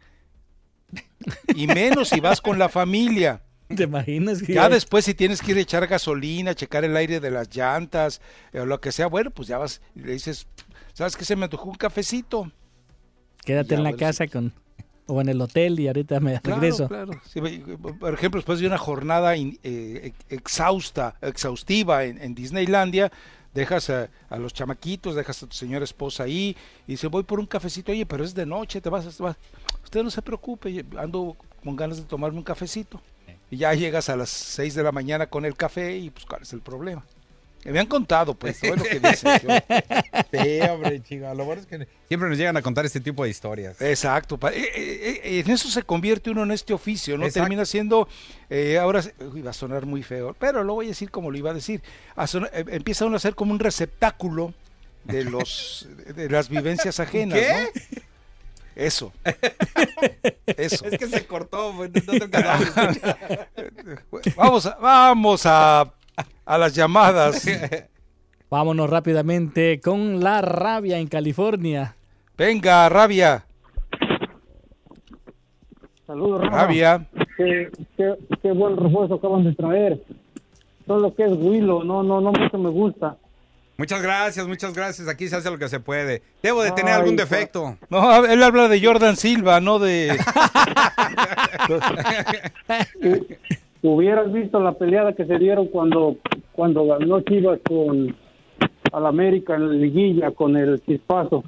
Y menos si vas con la familia. ¿Te imaginas? que Ya después si tienes que ir a echar gasolina, checar el aire de las llantas, o lo que sea, bueno, pues ya vas y le dices, ¿sabes qué? Se me antojó un cafecito. Quédate Ya, en la bueno, casa con o en el hotel y ahorita me Claro, regreso. claro. Sí, por ejemplo, después de una jornada in- eh, ex- exhausta, exhaustiva en, en Disneylandia, dejas a, a los chamaquitos, dejas a tu señora esposa ahí y dice, voy por un cafecito, oye, pero es de noche, te vas, te vas". Usted no se preocupe, ando con ganas de tomarme un cafecito. Y ya llegas a las 6 de la mañana con el café y pues cuál es el problema. Me han contado, pues, todo lo que dicen. yo- Sí, hombre, chico. Lo bueno es que siempre nos llegan a contar este tipo de historias. Exacto, eh, eh, eh, en eso se convierte uno en este oficio, ¿no? Exacto. Termina siendo, eh, ahora, uy, va a sonar muy feo, pero lo voy a decir como lo iba a decir, a sonar- empieza uno a ser como un receptáculo de los de las vivencias ajenas, ¿Qué? ¿no? Eso. Eso. Es que se cortó, pues, no te a escuchar. Vamos a, vamos a, a las llamadas. Vámonos rápidamente con la rabia en California. Venga, rabia, Saludos, rabia. Qué, qué, qué buen refuerzo acaban de traer. Todo lo que es Willow, no, no, no mucho me gusta. Muchas gracias, muchas gracias. Aquí se hace lo que se puede. Debo de tener Ay, algún defecto. No, él habla de Jordan Silva, no de... Hubieras visto la peleada que se dieron cuando, cuando ganó Chivas con al América en la liguilla con el chispazo.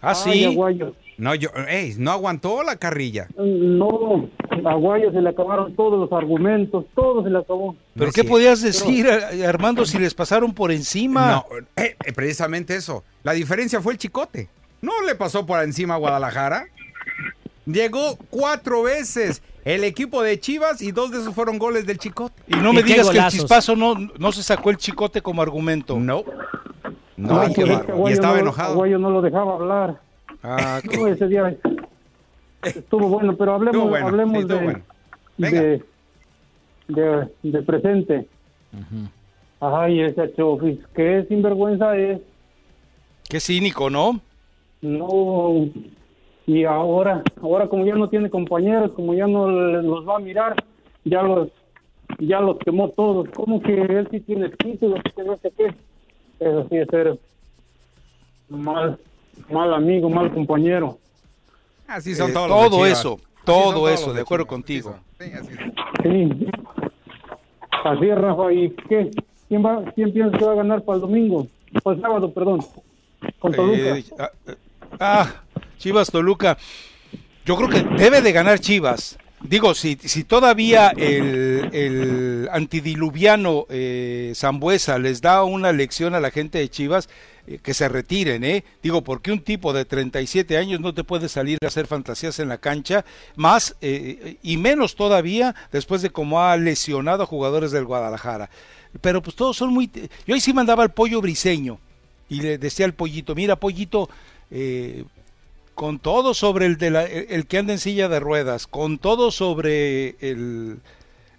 Ah, Ay, sí. Aguayo. No, yo, ey, no aguantó la carrilla. No, a Aguayo se le acabaron todos los argumentos, todo se le acabó. ¿Pero No qué podías decir, eh, Armando, si les pasaron por encima? No, eh, eh, precisamente eso. La diferencia fue el chicote. No le pasó por encima a Guadalajara. Llegó cuatro veces el equipo de Chivas y dos de esos fueron goles del chicote. Y no ¿Y me qué digas que el chispazo no, no se sacó el chicote como argumento. No. No, Ay, qué Y estaba no- enojado. Aguayo no lo dejaba hablar. Ah, qué- No, ese día estuvo bueno, pero hablemos, bueno, hablemos sí, de, bueno. De, de, de presente. Ay, ese Chofis, que sinvergüenza es. qué cínico, ¿no? No, y ahora, ahora como ya no tiene compañeros, como ya no los va a mirar, ya los, ya los quemó todos. Como que él sí tiene títulos, que no sé qué. Eso sí es ser mal, mal amigo, mal compañero. Así son Eh, todos todo eso, todo eso, de acuerdo contigo. Sí, sí, así es. Sí. Así es, Rafa. ¿Y qué? ¿Quién, va, ¿Quién piensa que va a ganar para el domingo? Para el sábado, perdón. Con Toluca. Eh, ah, eh, ah, Chivas Toluca. Yo creo que debe de ganar Chivas. Digo, si, todavía el, antidiluviano eh, les da una lección a la gente de Chivas, eh, que se retiren, ¿eh? Digo, porque un tipo de 37 años no te puede salir a hacer fantasías en la cancha, más eh, y menos todavía después de cómo ha lesionado a jugadores del Guadalajara. Pero pues todos son muy... Yo ahí sí mandaba al pollo briseño y le decía al pollito, mira pollito, eh, con todo sobre el, de la- el, el que anda en silla de ruedas, con todo sobre el,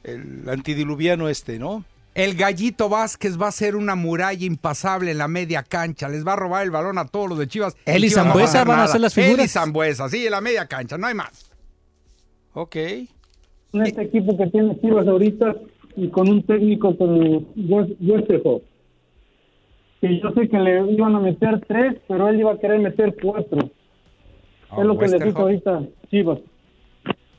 el antidiluviano este, ¿no? El gallito Vázquez va a ser una muralla impasable en la media cancha. Les va a robar el balón a todos los de Chivas. Él y Chivas no va Zambuesa hacer van a hacer las Él y figuras. Zambuesa, sí, en la media cancha, no hay más. Ok. En este equipo que tiene Chivas ahorita y con un técnico como Wes- Westerhoff, que yo sé que le iban a meter tres, pero él iba a querer meter cuatro. Oh, es lo que le dijo ahorita Chivas.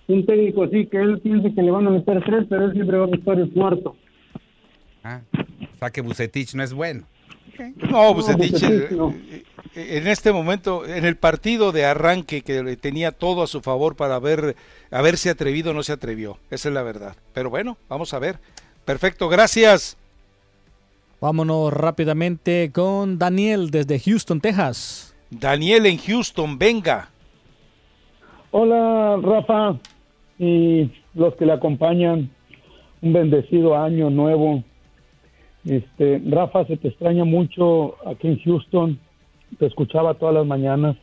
Un técnico así que él piensa que le van a meter tres, pero él siempre va a buscar el cuarto. Ah, o sea que Bucetich no es bueno. No, pues No, he dicho, Bucetich, no. eh, eh, en este momento, en el partido de arranque que tenía todo a su favor para ver, haberse atrevido, no se atrevió. Esa es la verdad. Pero bueno, vamos a ver. Perfecto, gracias. Vámonos rápidamente con Daniel desde Houston, Texas. Daniel en Houston, venga. Hola, Rafa, y los que le acompañan. Un bendecido año nuevo. Este, Rafa, se te extraña mucho aquí en Houston. Te escuchaba todas las mañanas.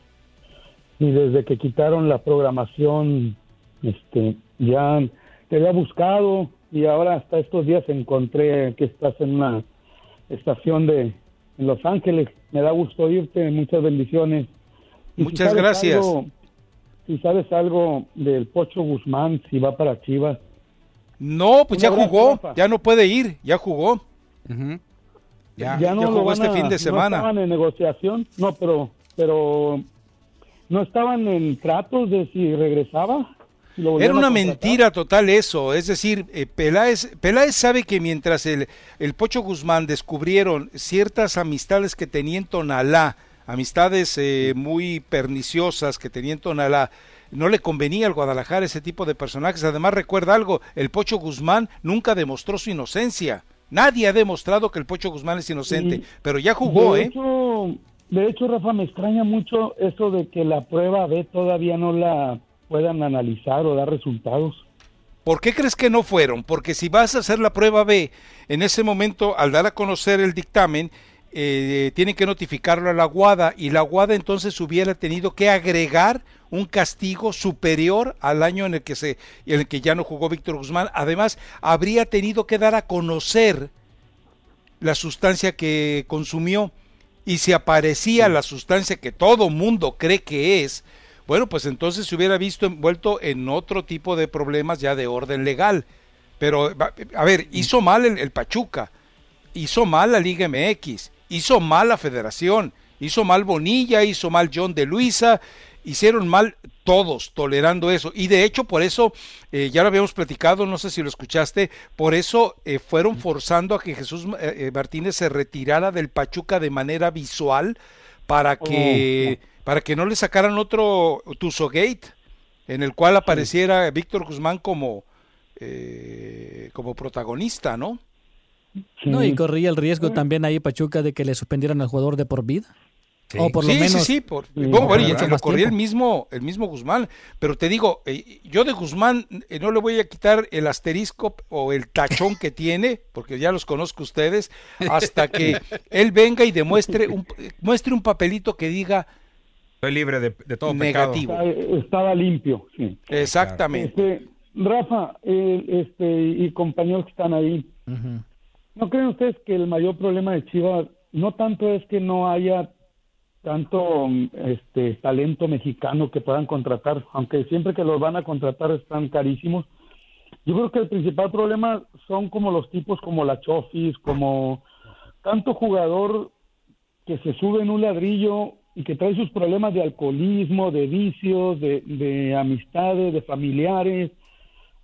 Y desde que quitaron la programación, este, ya te había buscado y ahora hasta estos días encontré que estás en una estación de en Los Ángeles. Me da gusto oírte. Muchas bendiciones. Y Muchas gracias. algo- si sabes algo del Pocho Guzmán, si va para Chivas. No, pues ya jugó, ya no puede ir, ya jugó. Ujú. Ya. Ya no jugó lo van este a- fin de No semana. estaban en negociación, no, pero, pero no estaban en tratos de si regresaba. si lo volvían Era a una mentira total eso, es decir, eh, Peláez, Peláez sabe que mientras el, el Pocho Guzmán descubrieron ciertas amistades que tenía en Tonalá, amistades eh, muy perniciosas que tenía en Tonalá, no le convenía al Guadalajara ese tipo de personajes. Además, recuerda algo, el Pocho Guzmán nunca demostró su inocencia. Nadie ha demostrado que el Pocho Guzmán es inocente, Y- pero ya jugó, de ¿eh? Hecho, de hecho, Rafa, me extraña mucho eso de que la prueba B todavía no la puedan analizar o dar resultados. ¿Por qué crees que no fueron? Porque si vas a hacer la prueba B, en ese momento, al dar a conocer el dictamen, eh, tienen que notificarlo a la Guada y la Guada entonces hubiera tenido que agregar un castigo superior al año en el que se en el que ya no jugó Víctor Guzmán. Además, habría tenido que dar a conocer la sustancia que consumió y si aparecía la sustancia que todo mundo cree que es, bueno, pues entonces se hubiera visto envuelto en otro tipo de problemas ya de orden legal. Pero, a ver, hizo mal el Pachuca, hizo mal la Liga MX, hizo mal la Federación, hizo mal Bonilla, hizo mal John de Luisa, hicieron mal todos tolerando eso. Y de hecho, por eso, eh, ya lo habíamos platicado, no sé si lo escuchaste, por eso eh, fueron forzando a que Jesús eh, eh, Martínez se retirara del Pachuca de manera visual para que, para que no le sacaran otro Tuzogate, en el cual apareciera Víctor Guzmán como, eh, como protagonista, ¿no? No, y corría el riesgo también ahí Pachuca de que le suspendieran al jugador de por vida. Sí. O por lo sí, menos. sí, sí, por- Sí, bueno, bueno, y- y lo corría el mismo, el mismo Guzmán, pero te digo, eh, yo de Guzmán eh, no le voy a quitar el asterisco o el tachón que tiene, porque ya los conozco ustedes, hasta que él venga y demuestre un, muestre un papelito que diga Estoy libre de, de todo Negativo. pecado. Estaba limpio, sí. exactamente. Este, Rafa, eh, este, y compañeros que están ahí, Ujú. ¿No creen ustedes que el mayor problema de Chivas no tanto es que no haya tanto mm, este talento mexicano que puedan contratar, aunque siempre que los van a contratar están carísimos? Yo creo que el principal problema son como los tipos como la Chofis, como tanto jugador que se sube en un ladrillo y que trae sus problemas de alcoholismo, de vicios, de, de amistades, de familiares.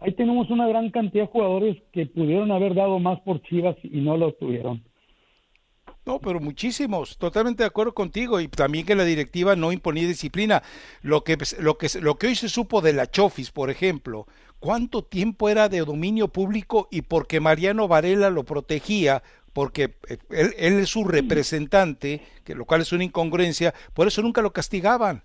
Ahí tenemos una gran cantidad de jugadores que pudieron haber dado más por Chivas y no lo tuvieron. No, pero muchísimos, totalmente de acuerdo contigo y también que la directiva no imponía disciplina. Lo que lo que lo que hoy se supo de la Chofis, por ejemplo, cuánto tiempo era de dominio público y porque Mariano Varela lo protegía, porque eh, él, él es su representante, que lo cual es una incongruencia, por eso nunca lo castigaban.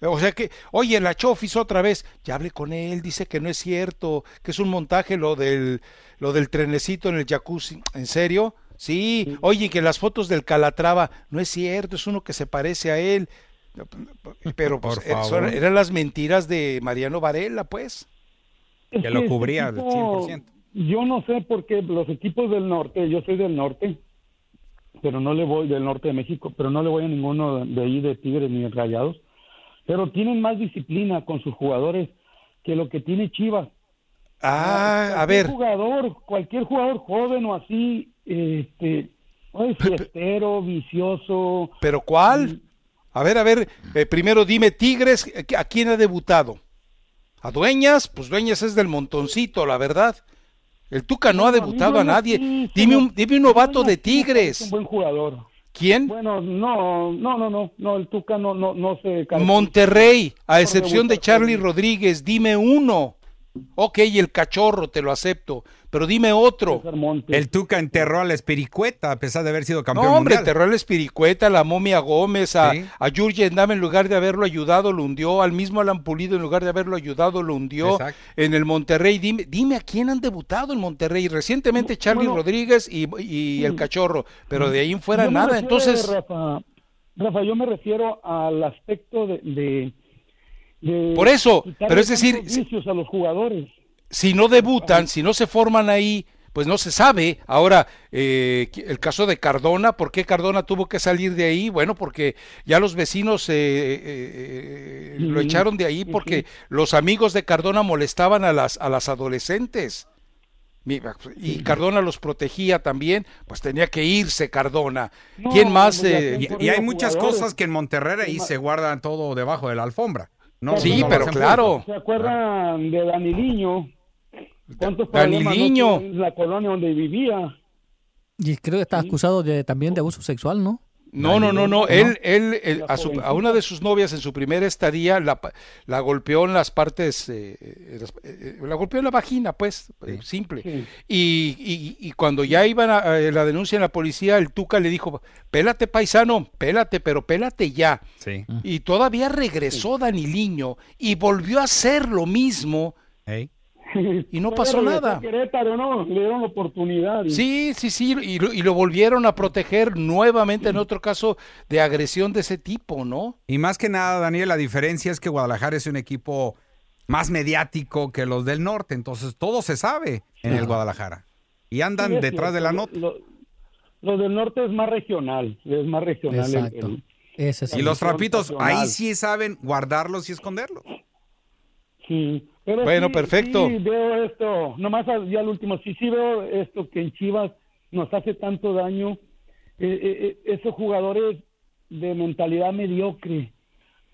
O sea que, oye, la Chofis otra vez, ya hablé con él, dice que no es cierto, que es un montaje lo del, lo del trenecito en el jacuzzi. ¿En serio? Sí, oye, que las fotos del Calatrava, no es cierto, es uno que se parece a él. Pero pues, Por son- favor. eran las mentiras de Mariano Varela, pues. Es Que lo cubría al equipo, 100%. Yo no sé por qué los equipos del norte, yo soy del norte, pero no le voy del norte de México, pero no le voy a ninguno de ahí de Tigres ni de Rayados, pero tienen más disciplina con sus jugadores que lo que tiene Chivas. Ah, a Cualquier ver, jugador, cualquier jugador joven o así, este, fiestero, vicioso, pero ¿cuál? A ver, a ver, eh, primero dime, Tigres, eh, ¿a quién ha debutado? ¿A Dueñas? Pues Dueñas es del montoncito, la verdad. El Tuca no ha debutado a nadie. Dime un, dime un novato de Tigres. Un buen jugador. ¿Quién? Bueno, no, no, no, no, no, el Tuca no, no, no se Monterrey, a excepción de Charlie Rodríguez, dime uno. Ok, el cachorro, te lo acepto, pero dime otro. El Tuca enterró a la Espiricueta a pesar de haber sido campeón No, hombre, mundial. enterró al Espiricueta, a la momia Gómez, a, Sí. a Jurgen Damm en lugar de haberlo ayudado, lo hundió, al mismo Alan Pulido en lugar de haberlo ayudado, lo hundió. Exacto. En el Monterrey, dime, dime a quién han debutado en Monterrey. Recientemente Charlie Bueno. Rodríguez y, y el cachorro, pero de ahí en fuera nada. refiero, Entonces, Rafa, Rafa, yo me refiero al aspecto de... de- de Por eso, pero es decir, a los jugadores. si no debutan, si no se forman ahí, pues no se sabe. Ahora, eh, el caso de Cardona, ¿por qué Cardona tuvo que salir de ahí? Bueno, porque ya los vecinos eh, eh, eh, lo echaron de ahí porque sí. los amigos de Cardona molestaban a las, a las adolescentes. Y Cardona los protegía también, pues tenía que irse Cardona. No, ¿Quién más? eh, Y, y hay muchas cosas que en Monterrey ahí se guardan todo debajo de la alfombra. No, Sí, no lo pero claro. ¿Se acuerdan de Daniliño? ¿Cuántos no Daniliño. tuvo en la colonia donde vivía? Y creo que está acusado de, también de abuso sexual, ¿no? No, no, no, no. Él, él, a, su- a una de sus novias en su primera estadía la, la golpeó en las partes, eh, eh, las- eh, la golpeó en la vagina, pues, simple. Sí. Y, y- y cuando ya iban a, a la denuncia en la policía, el Tuca le dijo, pélate paisano, pélate, pero pélate ya. Sí. Y todavía regresó Daniliño y volvió a hacer lo mismo. Y no pasó nada. a Querétaro, ¿no? Le dieron la oportunidad. y- Sí, sí, sí, y lo, y lo volvieron a proteger nuevamente en otro caso de agresión de ese tipo, ¿no? Y más que nada, Daniel, la diferencia es que Guadalajara es un equipo más mediático que los del norte, entonces todo se sabe en el Guadalajara. Y andan Sí, detrás de la nota. Lo, lo- del norte es más regional, es más regional. el- Exacto. el- Ese. Y los trapitos, nacional. ahí sí saben guardarlos y esconderlos. Sí, pero Bueno, sí- perfecto. Sí, veo esto, nomás al- ya al último, sí, sí veo esto que en Chivas nos hace tanto daño, eh, eh, eh, esos jugadores de mentalidad mediocre.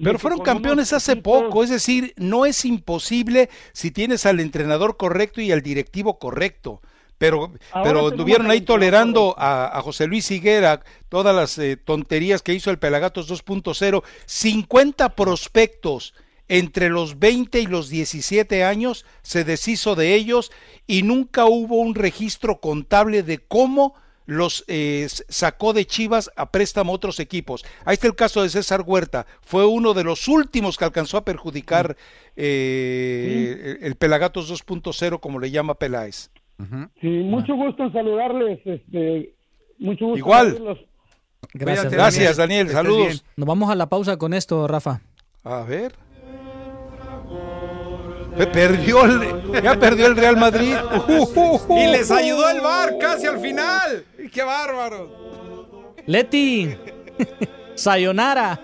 Pero fueron campeones hace poco, es decir, no es imposible si tienes al entrenador correcto y al directivo correcto. Pero, Ahora pero estuvieron ahí tolerando a, a José Luis Higuera todas las eh, tonterías que hizo el Pelagatos 2.0. 50 prospectos entre los 20 y los 17 años, se deshizo de ellos y nunca hubo un registro contable de cómo los eh, sacó de Chivas a préstamo a otros equipos. Ahí está el caso de César Huerta, fue uno de los últimos que alcanzó a perjudicar eh, el, el Pelagatos 2.0, como le llama Peláez. Sí, mucho gusto en saludarles, este, mucho gusto. Igual. Gracias. Daniel, saludos. bien. Nos vamos a la pausa con esto, Rafa. A ver. Pe- Perdió el, ya perdió el Real Madrid. Y les ayudó el bar casi al final. ¡Qué bárbaro! Leti, Sayonara.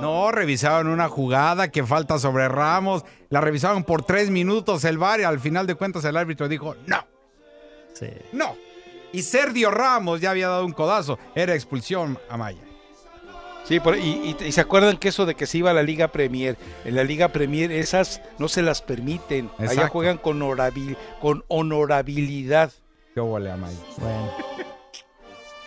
No, revisaron una jugada que falta sobre Ramos. La revisaron por tres minutos el bar y al final de cuentas el árbitro dijo no, Sí. no. Y Sergio Ramos ya había dado un codazo. Era expulsión a Maya. Sí, por- y, y- y se acuerdan que eso de que se iba a la Liga Premier, en la Liga Premier esas no se las permiten, allá juegan con, honorabil- con honorabilidad. Qué huele a Maya. Bueno.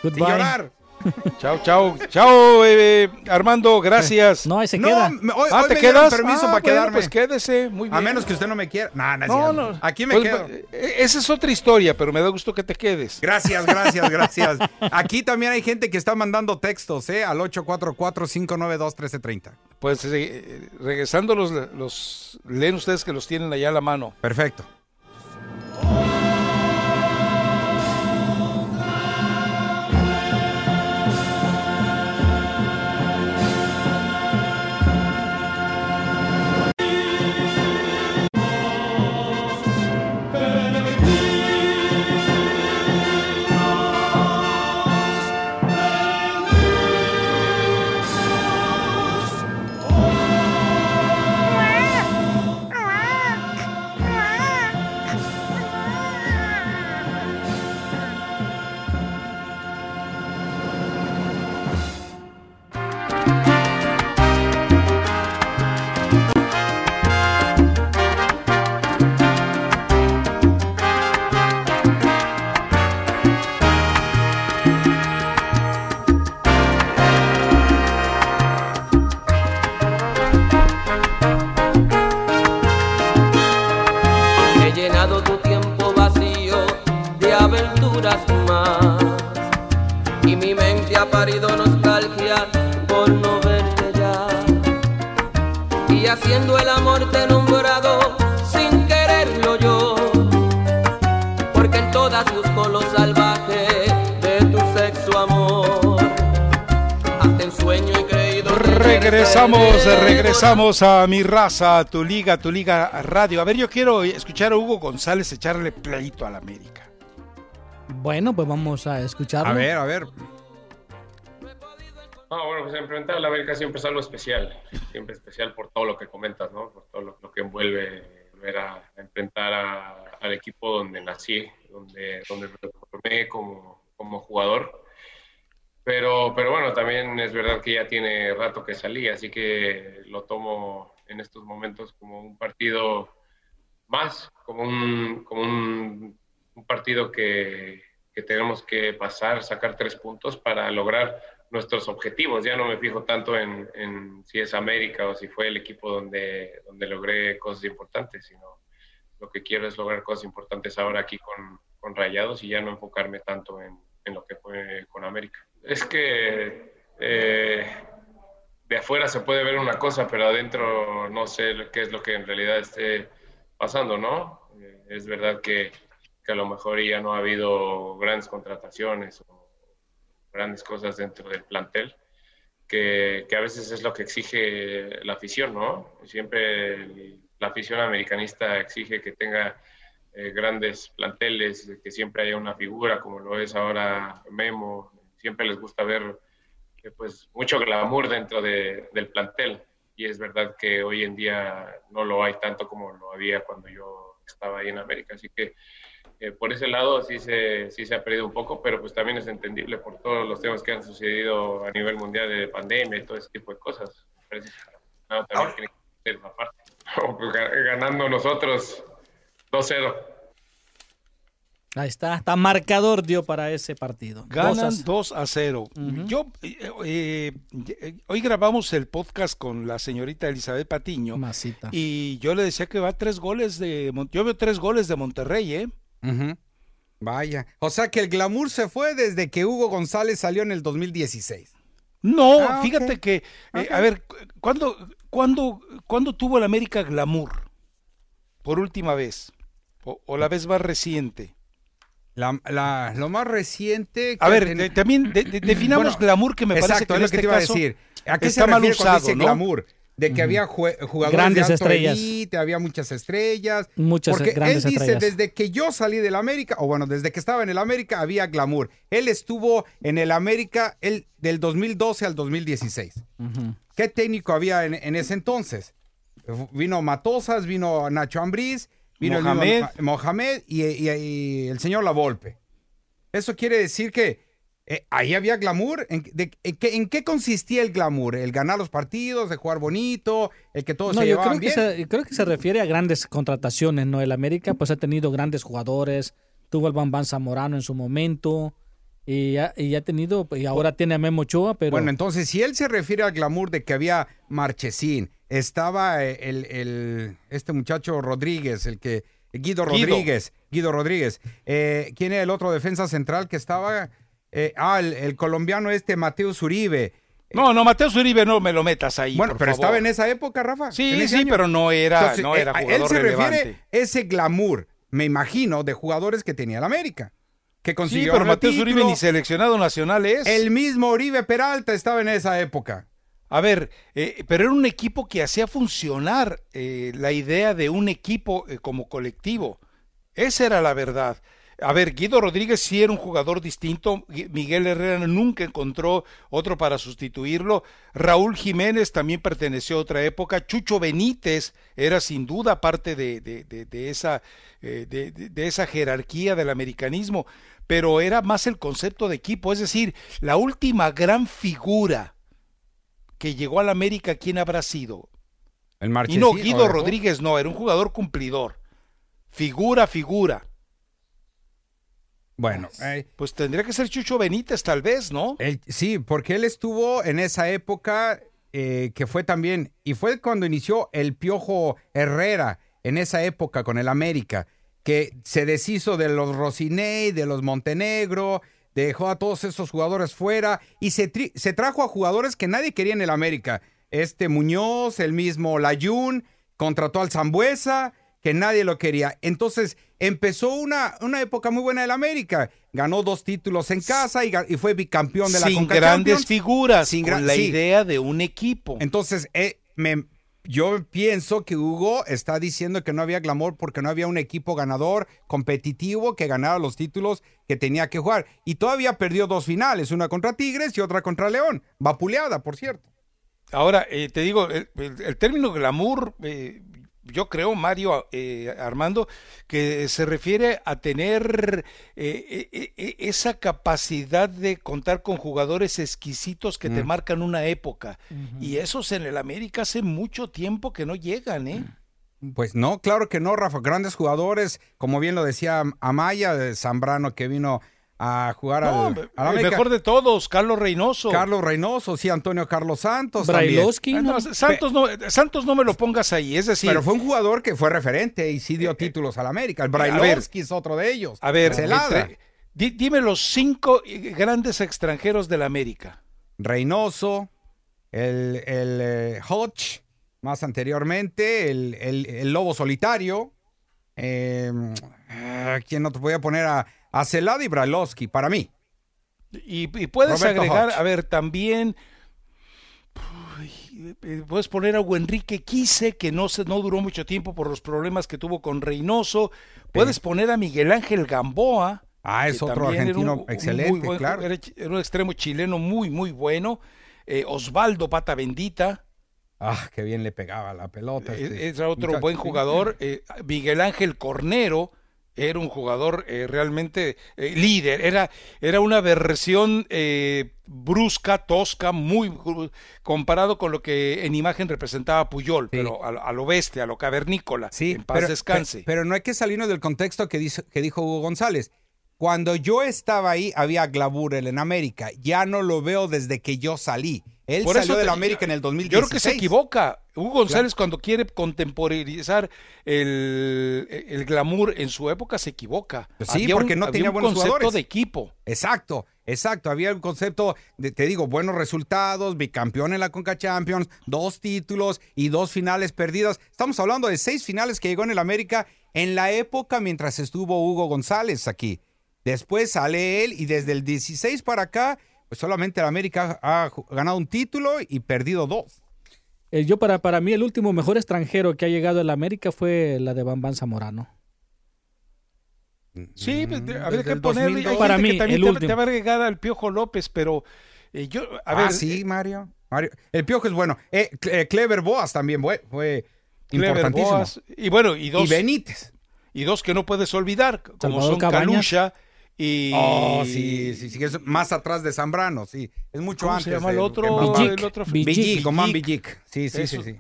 Sin Goodbye. llorar. Chao, chao, chao, eh, Armando, gracias. No, ahí se No, queda. hoy, ah, hoy ¿te me quedas? permiso Ah, para bueno, quedarme. Pues quédese, muy bien. A menos que usted no me quiera. Nah, no, No. Aquí me Pues, quedo. eh, Esa es otra historia, pero me da gusto que te quedes. Gracias, gracias, gracias. Aquí también hay gente que está mandando textos, ¿eh? Al 844-592-1330. Pues eh, regresando los, los leen ustedes que los tienen allá a la mano. Perfecto. Ha parido nostalgia por no verte ya y haciendo el amor te he nombrado sin quererlo yo porque en todas busco lo salvaje de tu sexo amor hasta en sueño he creído Regresamos, regresamos a mi raza, a tu liga, a tu liga radio. A ver, yo quiero escuchar a Hugo González echarle pleito a la América. Bueno, pues vamos a escucharlo. A ver, a ver. Ah, bueno, pues enfrentar a la América siempre es algo especial, siempre especial por todo lo que comentas, ¿no? Por todo lo, lo que envuelve volver a, enfrentar a- al equipo donde nací, donde, donde me formé como, como jugador. Pero, pero bueno, también es verdad que ya tiene rato que salí, así que lo tomo en estos momentos como un partido más, como un, como un, un partido que, que tenemos que pasar, sacar tres puntos para lograr nuestros objetivos. Ya no me fijo tanto en, si es América o si fue el equipo donde, donde logré cosas importantes, sino lo que quiero es lograr cosas importantes ahora aquí con, con Rayados y ya no enfocarme tanto en, en lo que fue con América. Es que eh, de afuera se puede ver una cosa, pero adentro no sé qué es lo que en realidad esté pasando, ¿no? Eh, es verdad que, que a lo mejor ya no ha habido grandes contrataciones o grandes cosas dentro del plantel, que, que a veces es lo que exige la afición, ¿no? Siempre la afición americanista exige que tenga eh, grandes planteles, que siempre haya una figura, como lo es ahora Memo, siempre les gusta ver eh, pues mucho glamour dentro de- del plantel. Y es verdad que hoy en día no lo hay tanto como lo había cuando yo estaba ahí en América, así que eh, por ese lado sí se, sí se ha perdido un poco, pero pues también es entendible por todos los temas que han sucedido a nivel mundial de pandemia y todo ese tipo de cosas. Que no, también tiene que ser una parte. O, pues, ga- Ganando nosotros 2-0. Ahí está, está marcador dio para ese partido. Ganan Dos a- 2 a 0. Yo, eh, eh, eh, hoy grabamos el podcast con la señorita Elizabeth Patiño. Masita. Y yo le decía que va tres goles de. Yo veo tres goles de Monterrey, ¿eh? Vaya. O sea que el glamour se fue desde que Hugo González salió en el 2016. No, Ah, fíjate que. eh. A ver, cu- ¿cuándo, cuándo, cuándo tuvo el América glamour? Por última vez. O, o la vez más reciente. La, la- lo más reciente. A que ver, ten- de- también de- de- definamos Bueno, glamour, que me parece exacto, que en es lo que este te iba a decir. ¿A qué está se mal usado, ¿no? glamour? De que había jugadores Grandes de alto estrellas. elite, había muchas estrellas. Muchas porque grandes él dice, estrellas. desde que yo salí del América, o bueno, desde que estaba en el América, había glamour. Él estuvo en el América el, del 2012 al 2016. Ujú. ¿Qué técnico había en, en ese entonces? Vino Matosas, vino Nacho Ambriz, vino el mismo Mohamed. Mohamed y, y- y el señor La Volpe. Eso quiere decir que eh, ahí había glamour. ¿En, de- en qué, en qué consistía el glamour? ¿El ganar los partidos, de jugar bonito, el que todos No, se yo llevaban creo que, bien? se, yo creo que se refiere a grandes contrataciones, ¿no? El América pues ha tenido grandes jugadores, tuvo al Bambán Zamorano en su momento, y ha, y ha tenido, y ahora tiene a Memo Ochoa, pero Bueno, entonces, si él se refiere al glamour de que había Marchesín, estaba eh, el, el- este muchacho Rodríguez, el que Guido Guido. Rodríguez, Guido Rodríguez. Eh, ¿Quién era el otro defensa central que estaba? Eh, ah, el, el colombiano este, Mateus Uribe. No, no, Mateo Uribe no me lo metas ahí. Bueno, por pero favor. estaba en esa época, Rafa. Sí, sí, año. pero no era, Entonces, no eh, era jugador Él se relevante. refiere ese glamour, me imagino, de jugadores que tenía el América. Que Sí, consiguió pero el Mateo Uribe título. ni seleccionado nacional es. El mismo Uribe Peralta estaba en esa época. A ver, eh, pero era un equipo que hacía funcionar eh, la idea de un equipo eh, como colectivo. Esa era la verdad. A ver, Guido Rodríguez sí era un jugador distinto, Miguel Herrera nunca encontró otro para sustituirlo, Raúl Jiménez también perteneció a otra época, Chucho Benítez era sin duda parte de, de- de- de esa, eh, de, esa jerarquía del americanismo, pero era más el concepto de equipo, es decir, la última gran figura que llegó al América, ¿quién habrá sido? El Y no, ¿o Guido? Rodríguez no, era un jugador cumplidor. Figura, figura. Bueno, eh, Pues tendría que ser Chucho Benítez, tal vez, ¿no? él- sí, porque él estuvo en esa época eh, que fue también, y fue cuando inició el Piojo Herrera, en esa época con el América, que se deshizo de los Rocinei, de los Montenegro, dejó a todos esos jugadores fuera y se, tri- se trajo a jugadores que nadie quería en el América. Este Muñoz, el mismo Layún, contrató al Zambuesa, que nadie lo quería. Entonces empezó una, una época muy buena del América. Ganó dos títulos en casa y, fue bicampeón de la Sin Conca grandes Champions. figuras, Sin con gran- la sí. idea de un equipo. Entonces, eh, me- yo pienso que Hugo está diciendo que no había glamour porque no había un equipo ganador, competitivo, que ganara los títulos que tenía que jugar. Y todavía perdió dos finales, una contra Tigres y otra contra León. Vapuleada, por cierto. Ahora, eh, te digo, el, el- el término glamour, eh, yo creo, Mario eh, Armando, que se refiere a tener eh, eh, eh, esa capacidad de contar con jugadores exquisitos que te Mm. marcan una época. Y esos en el América hace mucho tiempo que no llegan, ¿eh? Pues no, claro que no, Rafa. Grandes jugadores, como bien lo decía Amaya, de Zambrano, que vino a jugar No, al, el mejor de todos, Carlos Reynoso. Carlos Reynoso, sí, Antonio Carlos Santos. Brailovsky, también. no, Santos, no, Santos no me lo pongas ahí, es decir, Pero fue un jugador que fue referente y sí dio títulos al América. El Brailovsky es otro de ellos. a ver, Celada. entre- di- dime los cinco eh, grandes extranjeros del América. Reynoso, el, el eh, Hodge, más anteriormente, el, el- el Lobo Solitario. eh, ah, ¿Quién otro? Voy a poner a, a y Brailovsky, para mí. Y, y puedes Roberto agregar, Hodge. a ver, también puedes poner a Enrique Quise, que no se, no duró mucho tiempo por los problemas que tuvo con Reynoso. Puedes poner a Miguel Ángel Gamboa. Ah, es otro argentino un- excelente, buen- claro. Era, un extremo chileno muy, muy bueno. Eh, Osvaldo Pata Bendita. Ah, qué bien le pegaba la pelota. Este Era otro muchacho, buen jugador. Eh, Miguel Ángel Cornero era un jugador eh, realmente eh, líder. Era, era una versión eh, brusca, tosca, muy comparado con lo que en imagen representaba Puyol, pero a, a lo bestia, a lo cavernícola. Sí, en paz pero, descanse. pe- Pero no hay que salirnos del contexto que, dice- que dijo Hugo González. Cuando yo estaba ahí, había glamour en América. Ya no lo veo desde que yo salí. Él Por salió eso de la América en el 2016. Yo creo que se equivoca. Hugo González cuando quiere contemporizar el, el glamour en su época se equivoca. Pues Sí, Había un- porque no había tenía un buenos concepto jugadores. de equipo. Exacto, exacto. Había un concepto, de, te digo, buenos resultados, bicampeón en la Conca Champions, dos títulos y dos finales perdidas. Estamos hablando de seis finales que llegó en el América en la época mientras estuvo Hugo González aquí. Después sale él y desde el 16 para acá, pues solamente el América ha ganado un título y perdido dos. Eh, yo para, para mí el último mejor extranjero que ha llegado a la América fue la de Bambán Zamorano. Sí, pues, Mm, desde que el ponerle. 2002. hay Para gente que mí, también el te, último. te va a agregar al Piojo López, pero eh, yo, a ah, ver. sí, eh, Mario. Mario. El Piojo es bueno. Eh, Cle- eh, Clever Boas también fue, fue Clever importantísimo. Boas, y bueno, y dos, y Benítez. y dos que no puedes olvidar, como Salvador son Cabañas. Calucha y. Oh, sí, sí, es más atrás de Zambrano, sí. Es mucho ¿Cómo antes. se llama el otro? el otro. Sí, sí, sí, Eso. sí.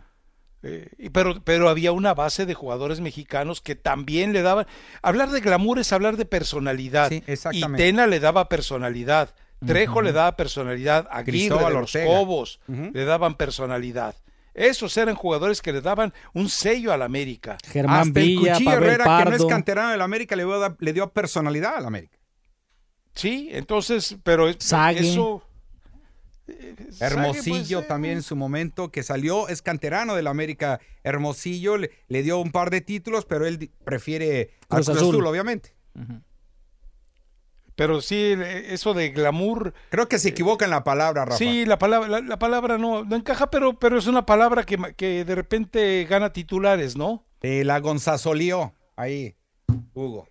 Eh, y pero, pero había una base de jugadores mexicanos que también le daban. Hablar de glamour es hablar de personalidad. Sí, y exactamente. Tena le daba personalidad. Trejo le daba personalidad. Aguirre Cristóbal de los Ortega. Cobos le daban personalidad. Esos eran jugadores que le daban un sello al América. Germán Hasta el Villa, Cuchillo Pavel Herrera, que no es Pardo. canterano del América, le, dio- le dio personalidad al América. Sí, entonces, pero es- Sague. eso. Hermosillo pues, eh. también en su momento, que salió, es canterano del América. Hermosillo le, le dio un par de títulos, pero él prefiere al Cruz Cruz Azul. Azul, obviamente. Pero sí, eh, eso de glamour. Creo que se equivoca en la palabra, Rafa. Sí, la palabra, la, la palabra no, no encaja, pero, pero es una palabra que, que de repente gana titulares, ¿no? Eh, la gonzazolió, ahí, Hugo.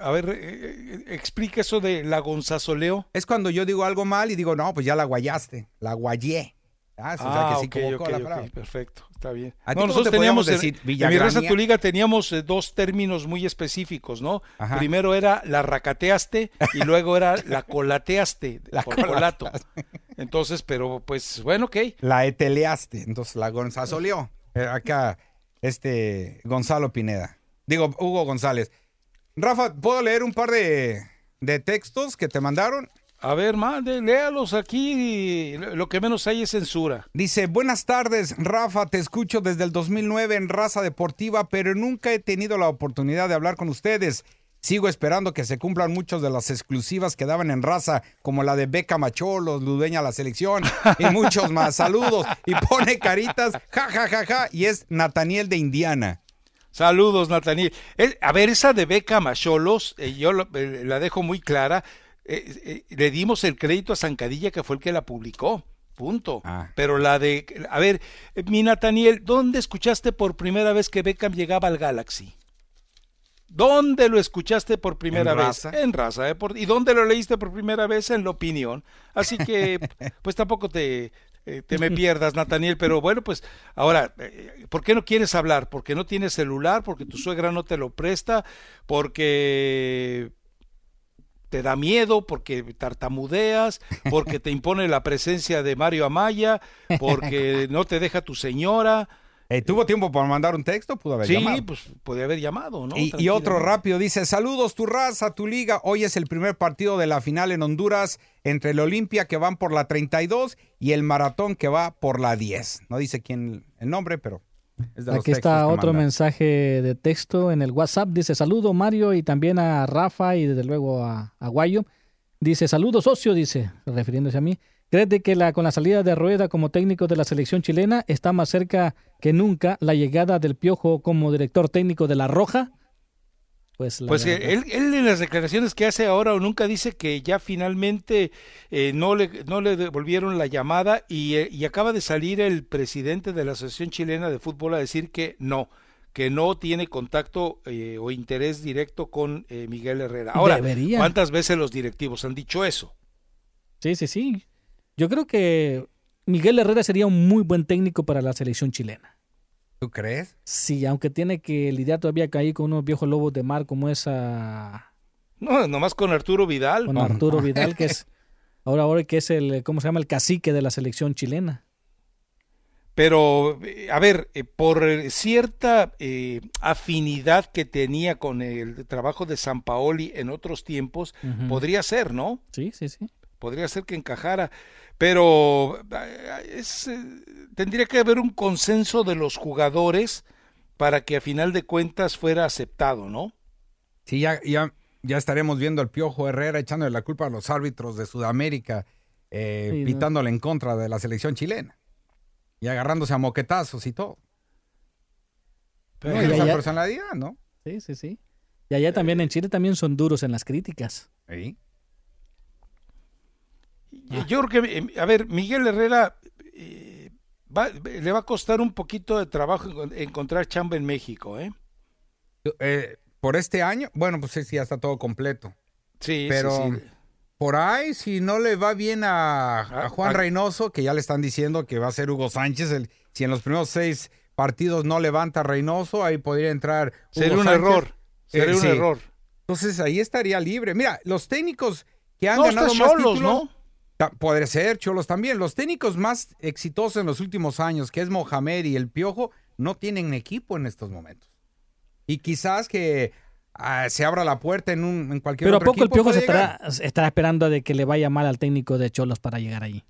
A ver, eh, eh, explica eso de la gonzazoleo. Es cuando yo digo algo mal y digo, no, pues ya la guayaste, la guayé. Ah, o sea, Ah, que se ok, equivocó ok, la palabra. perfecto, está bien. ¿A No, nosotros teníamos en, decir? en mi Villagrania. raza tu liga teníamos eh, dos términos muy específicos, ¿no? Ajá. Primero era la racateaste y luego era la colateaste La por colato. Entonces, pero pues bueno, ok. La eteleaste, entonces la gonzazoleó. Eh, acá, este, Gonzalo Pineda. Digo, Hugo González. Rafa, ¿puedo leer un par de, de textos que te mandaron? A ver, mande, léalos aquí. Lo que menos hay es censura. Dice, buenas tardes, Rafa, te escucho desde el 2009 en Raza Deportiva, pero nunca he tenido la oportunidad de hablar con ustedes. Sigo esperando que se cumplan muchas de las exclusivas que daban en Raza, como la de Beca Macholos, Ludeña la selección y muchos más. Saludos. Y pone caritas, ja, ja, ja, ja, y es Nataniel de Indiana. Saludos, Nataniel. Él- a ver, esa de Beca Macholos, eh, yo lo- eh, la dejo muy clara. Eh, eh, le dimos el crédito a Zancadilla, que fue el que la publicó. Punto. Ah. Pero la de. A ver, eh, mi Nataniel, ¿dónde escuchaste por primera vez que Beckham llegaba al Galaxy? ¿Dónde lo escuchaste por primera En vez? Raza. En raza. ¿Y dónde lo leíste por primera vez? En la opinión. Así que, pues tampoco te, te me pierdas, Nataniel. Pero bueno, pues ahora, eh, ¿por qué no quieres hablar? ¿Porque no tienes celular? ¿Porque tu suegra no te lo presta? ¿Porque te da miedo? ¿Porque tartamudeas? ¿Porque te impone la presencia de Mario Amaya? ¿Porque no te deja tu señora? Eh, ¿Tuvo tiempo para mandar un texto? Pudo haber Sí, llamado. pues podía haber llamado, ¿no? Y, y otro rápido dice, saludos tu raza, tu liga. Hoy es el primer partido de la final en Honduras entre el Olimpia que van por la 32 y el Maratón que va por la 10. No dice quién el nombre, pero es de Aquí está otro mandan. mensaje de texto en el WhatsApp. Dice saludo Mario y también a Rafa y desde luego a, a Guayo. Dice saludo socio, dice, refiriéndose a mí. ¿Crees de que la, con la salida de Rueda como técnico de la selección chilena está más cerca que nunca la llegada del Piojo como director técnico de La Roja? Pues, la Pues eh, él, él en las declaraciones que hace ahora o nunca dice que ya finalmente eh, no, le, no le devolvieron la llamada y, eh, y acaba de salir el presidente de la Asociación Chilena de Fútbol a decir que no, que no tiene contacto eh, o interés directo con Miguel Herrera. Ahora, Debería. ¿cuántas veces los directivos han dicho eso? Sí, sí, sí. Yo creo que Miguel Herrera sería un muy buen técnico para la selección chilena. ¿Tú crees? Sí, aunque tiene que lidiar todavía ahí con unos viejos lobos de mar como esa No, nomás con Arturo Vidal. con Arturo Vidal, que es ahora, ahora que es el, ¿cómo se llama? El cacique de la selección chilena. Pero, eh, a ver, eh, por cierta eh, afinidad que tenía con el trabajo de San Paoli en otros tiempos, podría ser, ¿no? Sí, sí, sí. Podría ser que encajara, pero eh, es, eh, tendría que haber un consenso de los jugadores para que a final de cuentas fuera aceptado, ¿no? Sí, ya, ya, ya estaremos viendo al Piojo Herrera echándole la culpa a los árbitros de Sudamérica, eh, Sí, ¿no? pitándole en contra de la selección chilena y agarrándose a moquetazos y todo. No, Pero y esa allá- personalidad, ¿no? Sí, sí, sí. Y allá también en Chile también son duros en las críticas. Sí. Yo- Yo creo que, eh, a ver, Miguel Herrera eh, va- le va a costar un poquito de trabajo encon- encontrar chamba en México, ¿eh? Eh, por este año, bueno, pues sí, sí, ya está todo completo. Sí, Pero sí, sí. por ahí, si no le va bien a, a Ah, Juan ah. Reynoso, que ya le están diciendo que va a ser Hugo Sánchez, el- si en los primeros seis partidos no levanta a Reynoso, ahí podría entrar. Hugo Sería un Sánchez. error. Sería Eh, un error. Entonces ahí estaría libre. Mira, los técnicos que han No, ganado más títulos. ¿no? Podría ser, Cholos también. Los técnicos más exitosos en los últimos años, que es Mohamed y el Piojo, no tienen equipo en estos momentos. Y quizás que ah, se abra la puerta en, un, en cualquier Pero a poco el Piojo se estará, estará esperando de que le vaya mal al técnico de Cholos para llegar allí.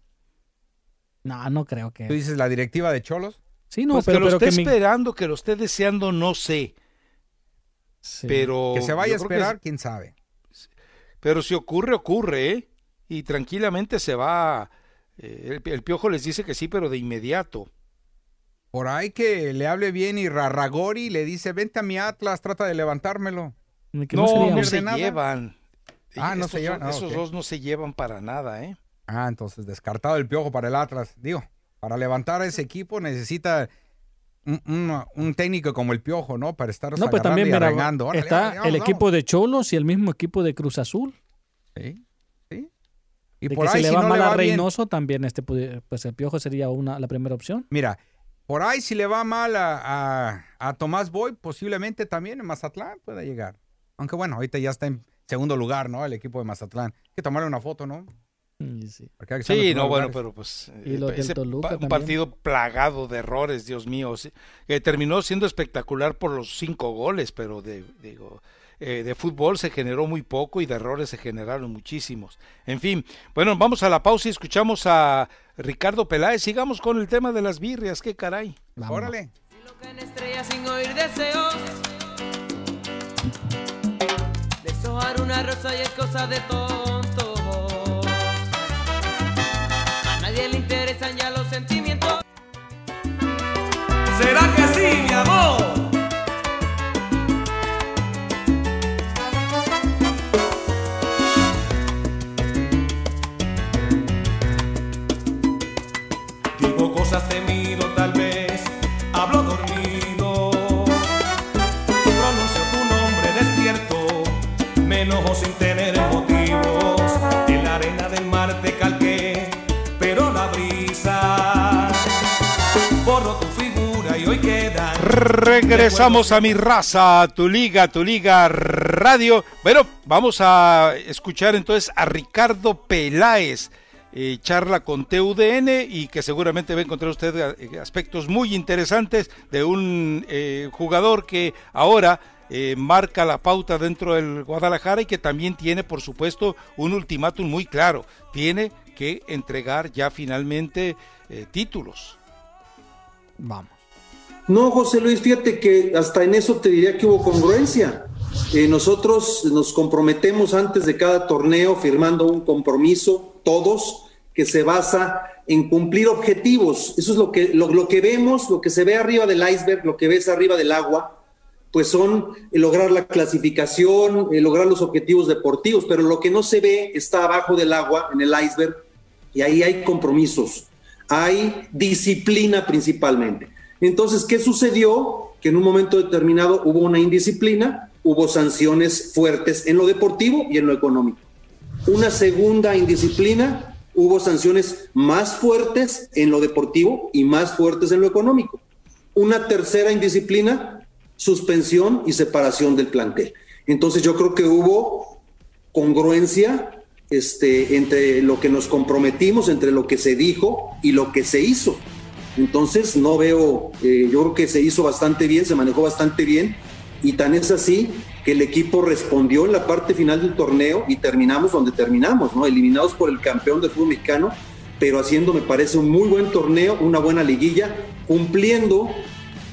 No, no creo que. ¿Tú dices la directiva de Cholos? Sí, no, pues pero, que lo pero esté que mi- esperando, que lo esté deseando, no sé. Pero Que se vaya a que esperar, quién sabe. Pero si ocurre, ocurre, ¿eh? Y tranquilamente se va. eh, el, el piojo les dice que sí, pero de inmediato. Por ahí que le hable bien y Rarragori le dice, vente a mi Atlas, trata de levantármelo. No, no, se nada. llevan. Ah, no se llevan. Ah, esos dos no se llevan para nada, ¿eh? Ah, entonces descartado el piojo para el Atlas. Digo, para levantar a ese equipo necesita un, un- un técnico como el piojo, ¿no? Para estar No, pero también y mira, arreglando. Órale, está vamos, el vamos. equipo de Cholos y el mismo equipo de Cruz Azul. Sí. Y de por que ahí si le si va no mal le a bien- Reynoso, también este pues el Piojo sería una, la primera opción. Mira, por ahí si le va mal a, a- a Tomás Boy, posiblemente también en Mazatlán pueda llegar. Aunque bueno, ahorita ya está en segundo lugar, ¿no? El equipo de Mazatlán. Hay que tomarle una foto, ¿no? Sí, los no, bueno, lugares. pero pues Y eh, ese Toluca pa- un también. partido plagado de errores, Dios mío, sí, que terminó siendo espectacular por los cinco goles, pero de digo eh, de fútbol se generó muy poco y de errores se generaron muchísimos. En fin, bueno, vamos a la pausa y escuchamos a Ricardo Peláez. Sigamos con el tema de las birrias, qué caray. Órale. estrella sin oír deseos. Deshojar una rosa y es cosa de tontos. Cosas te miro tal vez, hablo dormido. Pronuncio tu nombre despierto, me enojo sin tener motivos. En la arena del mar te calqué, pero la brisa borro tu figura y hoy queda. Regresamos a mi raza, tu liga, tu liga radio. Bueno, vamos a escuchar entonces a Ricardo Peláez, eh, charla con TUDN y que seguramente va a encontrar usted eh, aspectos muy interesantes de un eh, jugador que ahora eh, marca la pauta dentro del Guadalajara y que también tiene, por supuesto, un ultimátum muy claro. Tiene que entregar ya finalmente eh, títulos. Vamos. No, José Luis, fíjate que hasta en eso te diría que hubo congruencia. Eh, nosotros nos comprometemos antes de cada torneo firmando un compromiso, todos, que se basa en cumplir objetivos. Eso es lo que, lo, que vemos, lo que se ve arriba del iceberg, lo que ves arriba del agua, pues son eh, lograr la clasificación, eh, lograr los objetivos deportivos, pero lo que no se ve está abajo del agua, en el iceberg, y ahí hay compromisos, hay disciplina principalmente. Entonces, ¿qué sucedió? Que en un momento determinado hubo una indisciplina, hubo sanciones fuertes en lo deportivo y en lo económico. Una segunda indisciplina, hubo sanciones más fuertes en lo deportivo y más fuertes en lo económico. Una tercera indisciplina, suspensión y separación del plantel. Entonces yo creo que hubo congruencia este, entre lo que nos comprometimos, entre lo que se dijo y lo que se hizo. Entonces no veo, eh, yo creo que se hizo bastante bien, se manejó bastante bien y tan es así que el equipo respondió en la parte final del torneo y terminamos donde terminamos, ¿no? Eliminados por el campeón del fútbol mexicano, pero haciendo, me parece, un muy buen torneo, una buena liguilla, cumpliendo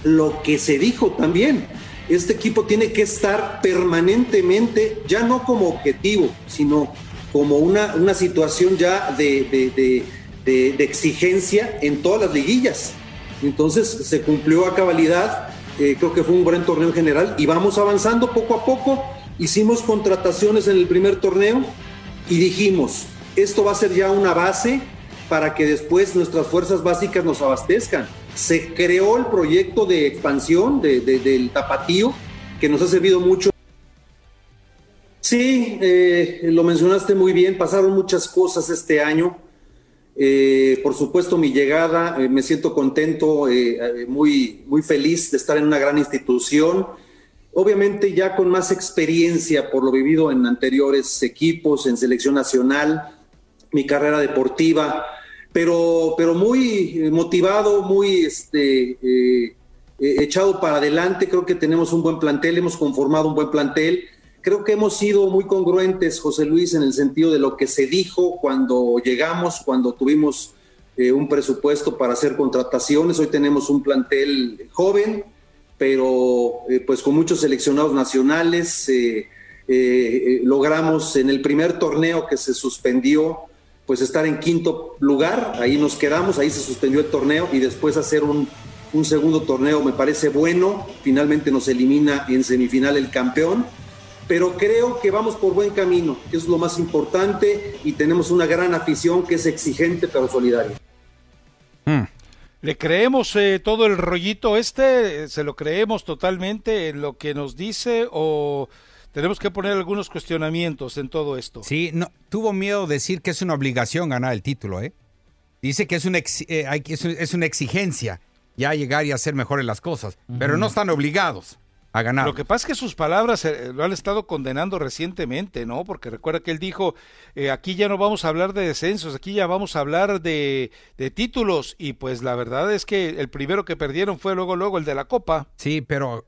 lo que se dijo también. Este equipo tiene que estar permanentemente, ya no como objetivo, sino como una, una situación ya de, de- de- exigencia en todas las liguillas. Entonces se cumplió a cabalidad, eh, creo que fue un buen torneo en general y vamos avanzando poco a poco. Hicimos contrataciones en el primer torneo y dijimos, esto va a ser ya una base para que después nuestras fuerzas básicas nos abastezcan. Se creó el proyecto de expansión de- del tapatío que nos ha servido mucho. Sí, eh, lo mencionaste muy bien, pasaron muchas cosas este año. Eh, por supuesto, mi llegada, eh, me siento contento, eh, eh, muy, muy feliz de estar en una gran institución. Obviamente ya con más experiencia por lo vivido en anteriores equipos, en selección nacional, mi carrera deportiva, pero, pero muy eh, motivado, muy este, eh, echado para adelante, creo que tenemos un buen plantel, hemos conformado un buen plantel. Creo que hemos sido muy congruentes, José Luis, en el sentido de lo que se dijo cuando llegamos, cuando tuvimos eh, un presupuesto para hacer contrataciones. Hoy tenemos un plantel joven, pero eh, pues con muchos seleccionados nacionales. eh, logramos en el primer torneo que se suspendió, pues estar en quinto lugar, ahí nos quedamos, ahí se suspendió el torneo y después hacer un segundo torneo me parece bueno, finalmente nos elimina en semifinal el campeón, pero creo que vamos por buen camino, que es lo más importante y tenemos una gran afición que es exigente pero solidaria. ¿Le creemos eh, todo el rollito este? ¿Se lo creemos totalmente en lo que nos dice o tenemos que poner algunos cuestionamientos en todo esto? Sí, no, tuvo miedo de decir que es una obligación ganar el título, ¿eh? Dice que es una, ex- eh, hay que- es, un- es una exigencia ya llegar y hacer mejores las cosas, pero no están obligados a ganar. Lo que pasa es que sus palabras eh, lo han estado condenando recientemente, ¿no? Porque recuerda que él dijo, eh, aquí ya no vamos a hablar de descensos, aquí ya vamos a hablar de, de títulos. Y pues la verdad es que el primero que perdieron fue luego, luego el de la Copa. Sí, pero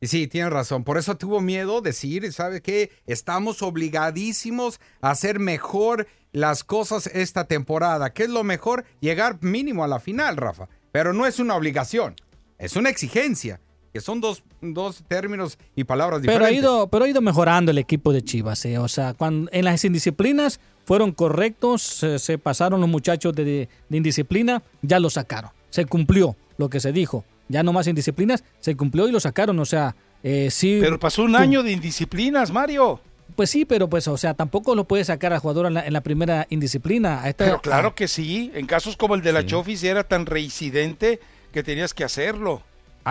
sí, tienes razón. Por eso tuvo miedo decir, ¿sabe qué? Estamos obligadísimos a hacer mejor las cosas esta temporada. ¿Qué es lo mejor? Llegar mínimo a la final, Rafa. Pero no es una obligación, es una exigencia. Que son dos, dos términos y palabras Pero diferentes. ha ido, pero ha ido mejorando el equipo de Chivas. eh. O sea, cuando, en las indisciplinas fueron correctos, se, se pasaron los muchachos de, de indisciplina, ya lo sacaron. Se cumplió lo que se dijo. Ya no más indisciplinas, se cumplió y lo sacaron. O sea, eh, sí. Pero pasó un año de indisciplinas, Mario. Pues sí, pero pues, o sea, tampoco lo puede sacar al jugador en la, en la primera indisciplina. A esta- Pero claro que sí, en casos como el de la Chofis era tan reincidente que tenías que hacerlo.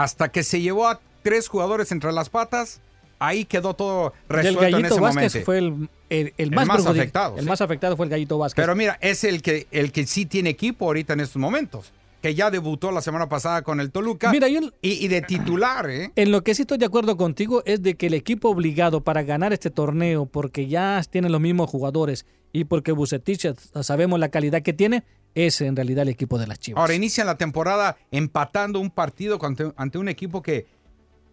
Hasta que se llevó a tres jugadores entre las patas, ahí quedó todo el resuelto en ese Vázquez momento. fue el, el- el El más, afectado, El sí. más afectado fue el Gallito Vázquez. Pero mira, es el que, el que sí tiene equipo ahorita en estos momentos. Que ya debutó la semana pasada con el Toluca. Mira, yo- y, y de titular, ¿eh? En lo que sí estoy de acuerdo contigo es de que el equipo obligado para ganar este torneo, porque ya tienen los mismos jugadores y porque Bucetich sabemos la calidad que tiene, es en realidad el equipo de las Chivas. Ahora inician la temporada empatando un partido ante, ante un equipo que,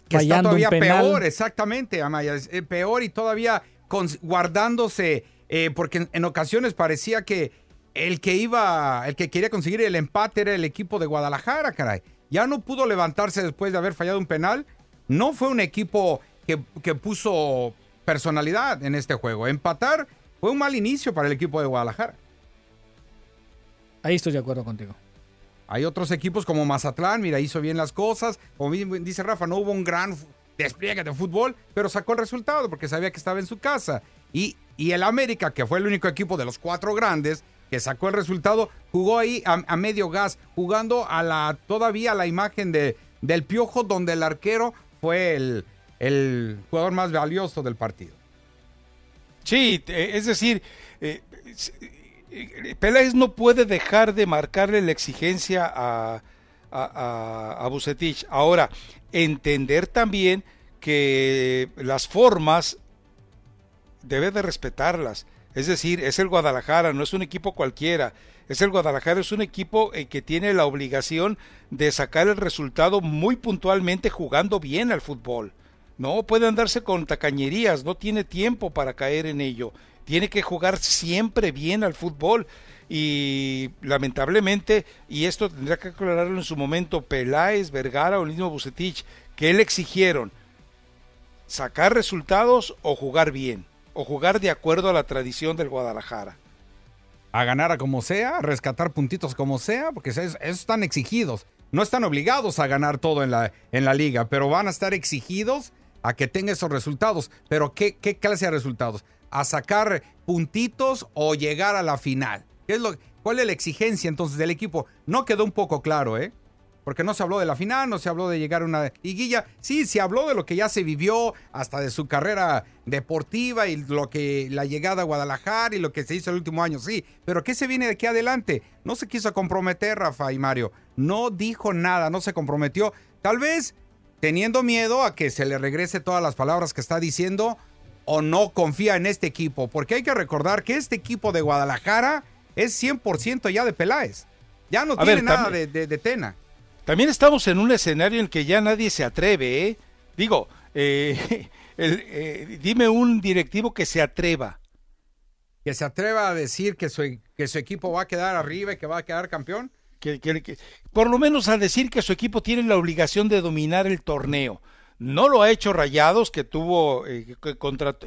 que está todavía peor, exactamente, Amaya. es, eh, peor y todavía con- guardándose, eh, porque en, en ocasiones parecía que el que iba, el que quería conseguir el empate era el equipo de Guadalajara, caray. Ya no pudo levantarse después de haber fallado un penal. No fue un equipo que, que puso personalidad en este juego. Empatar fue un mal inicio para el equipo de Guadalajara. Ahí estoy de acuerdo contigo. Hay otros equipos como Mazatlán, mira, hizo bien las cosas. Como bien dice Rafa, no hubo un gran despliegue de fútbol, pero sacó el resultado porque sabía que estaba en su casa. Y, y el América, que fue el único equipo de los cuatro grandes que sacó el resultado, jugó ahí a, a medio gas, jugando a la todavía a la imagen de, del Piojo, donde el arquero fue el, el jugador más valioso del partido. Sí, es decir, eh, Peláez no puede dejar de marcarle la exigencia a, a, a- a Vucetich. Ahora, entender también que las formas debe de respetarlas. Es decir, es el Guadalajara, no es un equipo cualquiera. Es el Guadalajara, es un equipo eh, que tiene la obligación de sacar el resultado muy puntualmente jugando bien al fútbol. No puede andarse con tacañerías, no tiene tiempo para caer en ello. Tiene que jugar siempre bien al fútbol. Y lamentablemente, y esto tendrá que aclararlo en su momento, Peláez, Vergara o el mismo Bucetich, que le exigieron sacar resultados o jugar bien, o jugar de acuerdo a la tradición del Guadalajara. a ganar a como sea, a rescatar puntitos como sea, porque esos, están exigidos. No están obligados a ganar todo en la, en la liga, pero van a estar exigidos a que tenga esos resultados. Pero ¿qué, qué clase de resultados? A sacar puntitos o llegar a la final. ¿Qué es lo, ¿Cuál es la exigencia entonces del equipo? No quedó un poco claro, ¿eh? Porque no se habló de la final, no se habló de llegar a una liguilla. Sí, se habló de lo que ya se vivió, hasta de su carrera deportiva y lo que la llegada a Guadalajara y lo que se hizo el último año, sí. Pero ¿qué se viene de aquí adelante? No se quiso comprometer, Rafa y Mario. No dijo nada, no se comprometió. Tal vez teniendo miedo a que se le regrese todas las palabras que está diciendo o no confía en este equipo. Porque hay que recordar que este equipo de Guadalajara es 100% ya de Peláez. Ya no A tiene ver, nada de, de- de Tena. También estamos en un escenario en el que ya nadie se atreve, ¿eh? Digo, eh, el, eh, dime un directivo que se atreva. Que se atreva a decir que su, que su equipo va a quedar arriba y que va a quedar campeón. Que, que- que- por lo menos a decir que su equipo tiene la obligación de dominar el torneo. No lo ha hecho Rayados, que tuvo, eh, que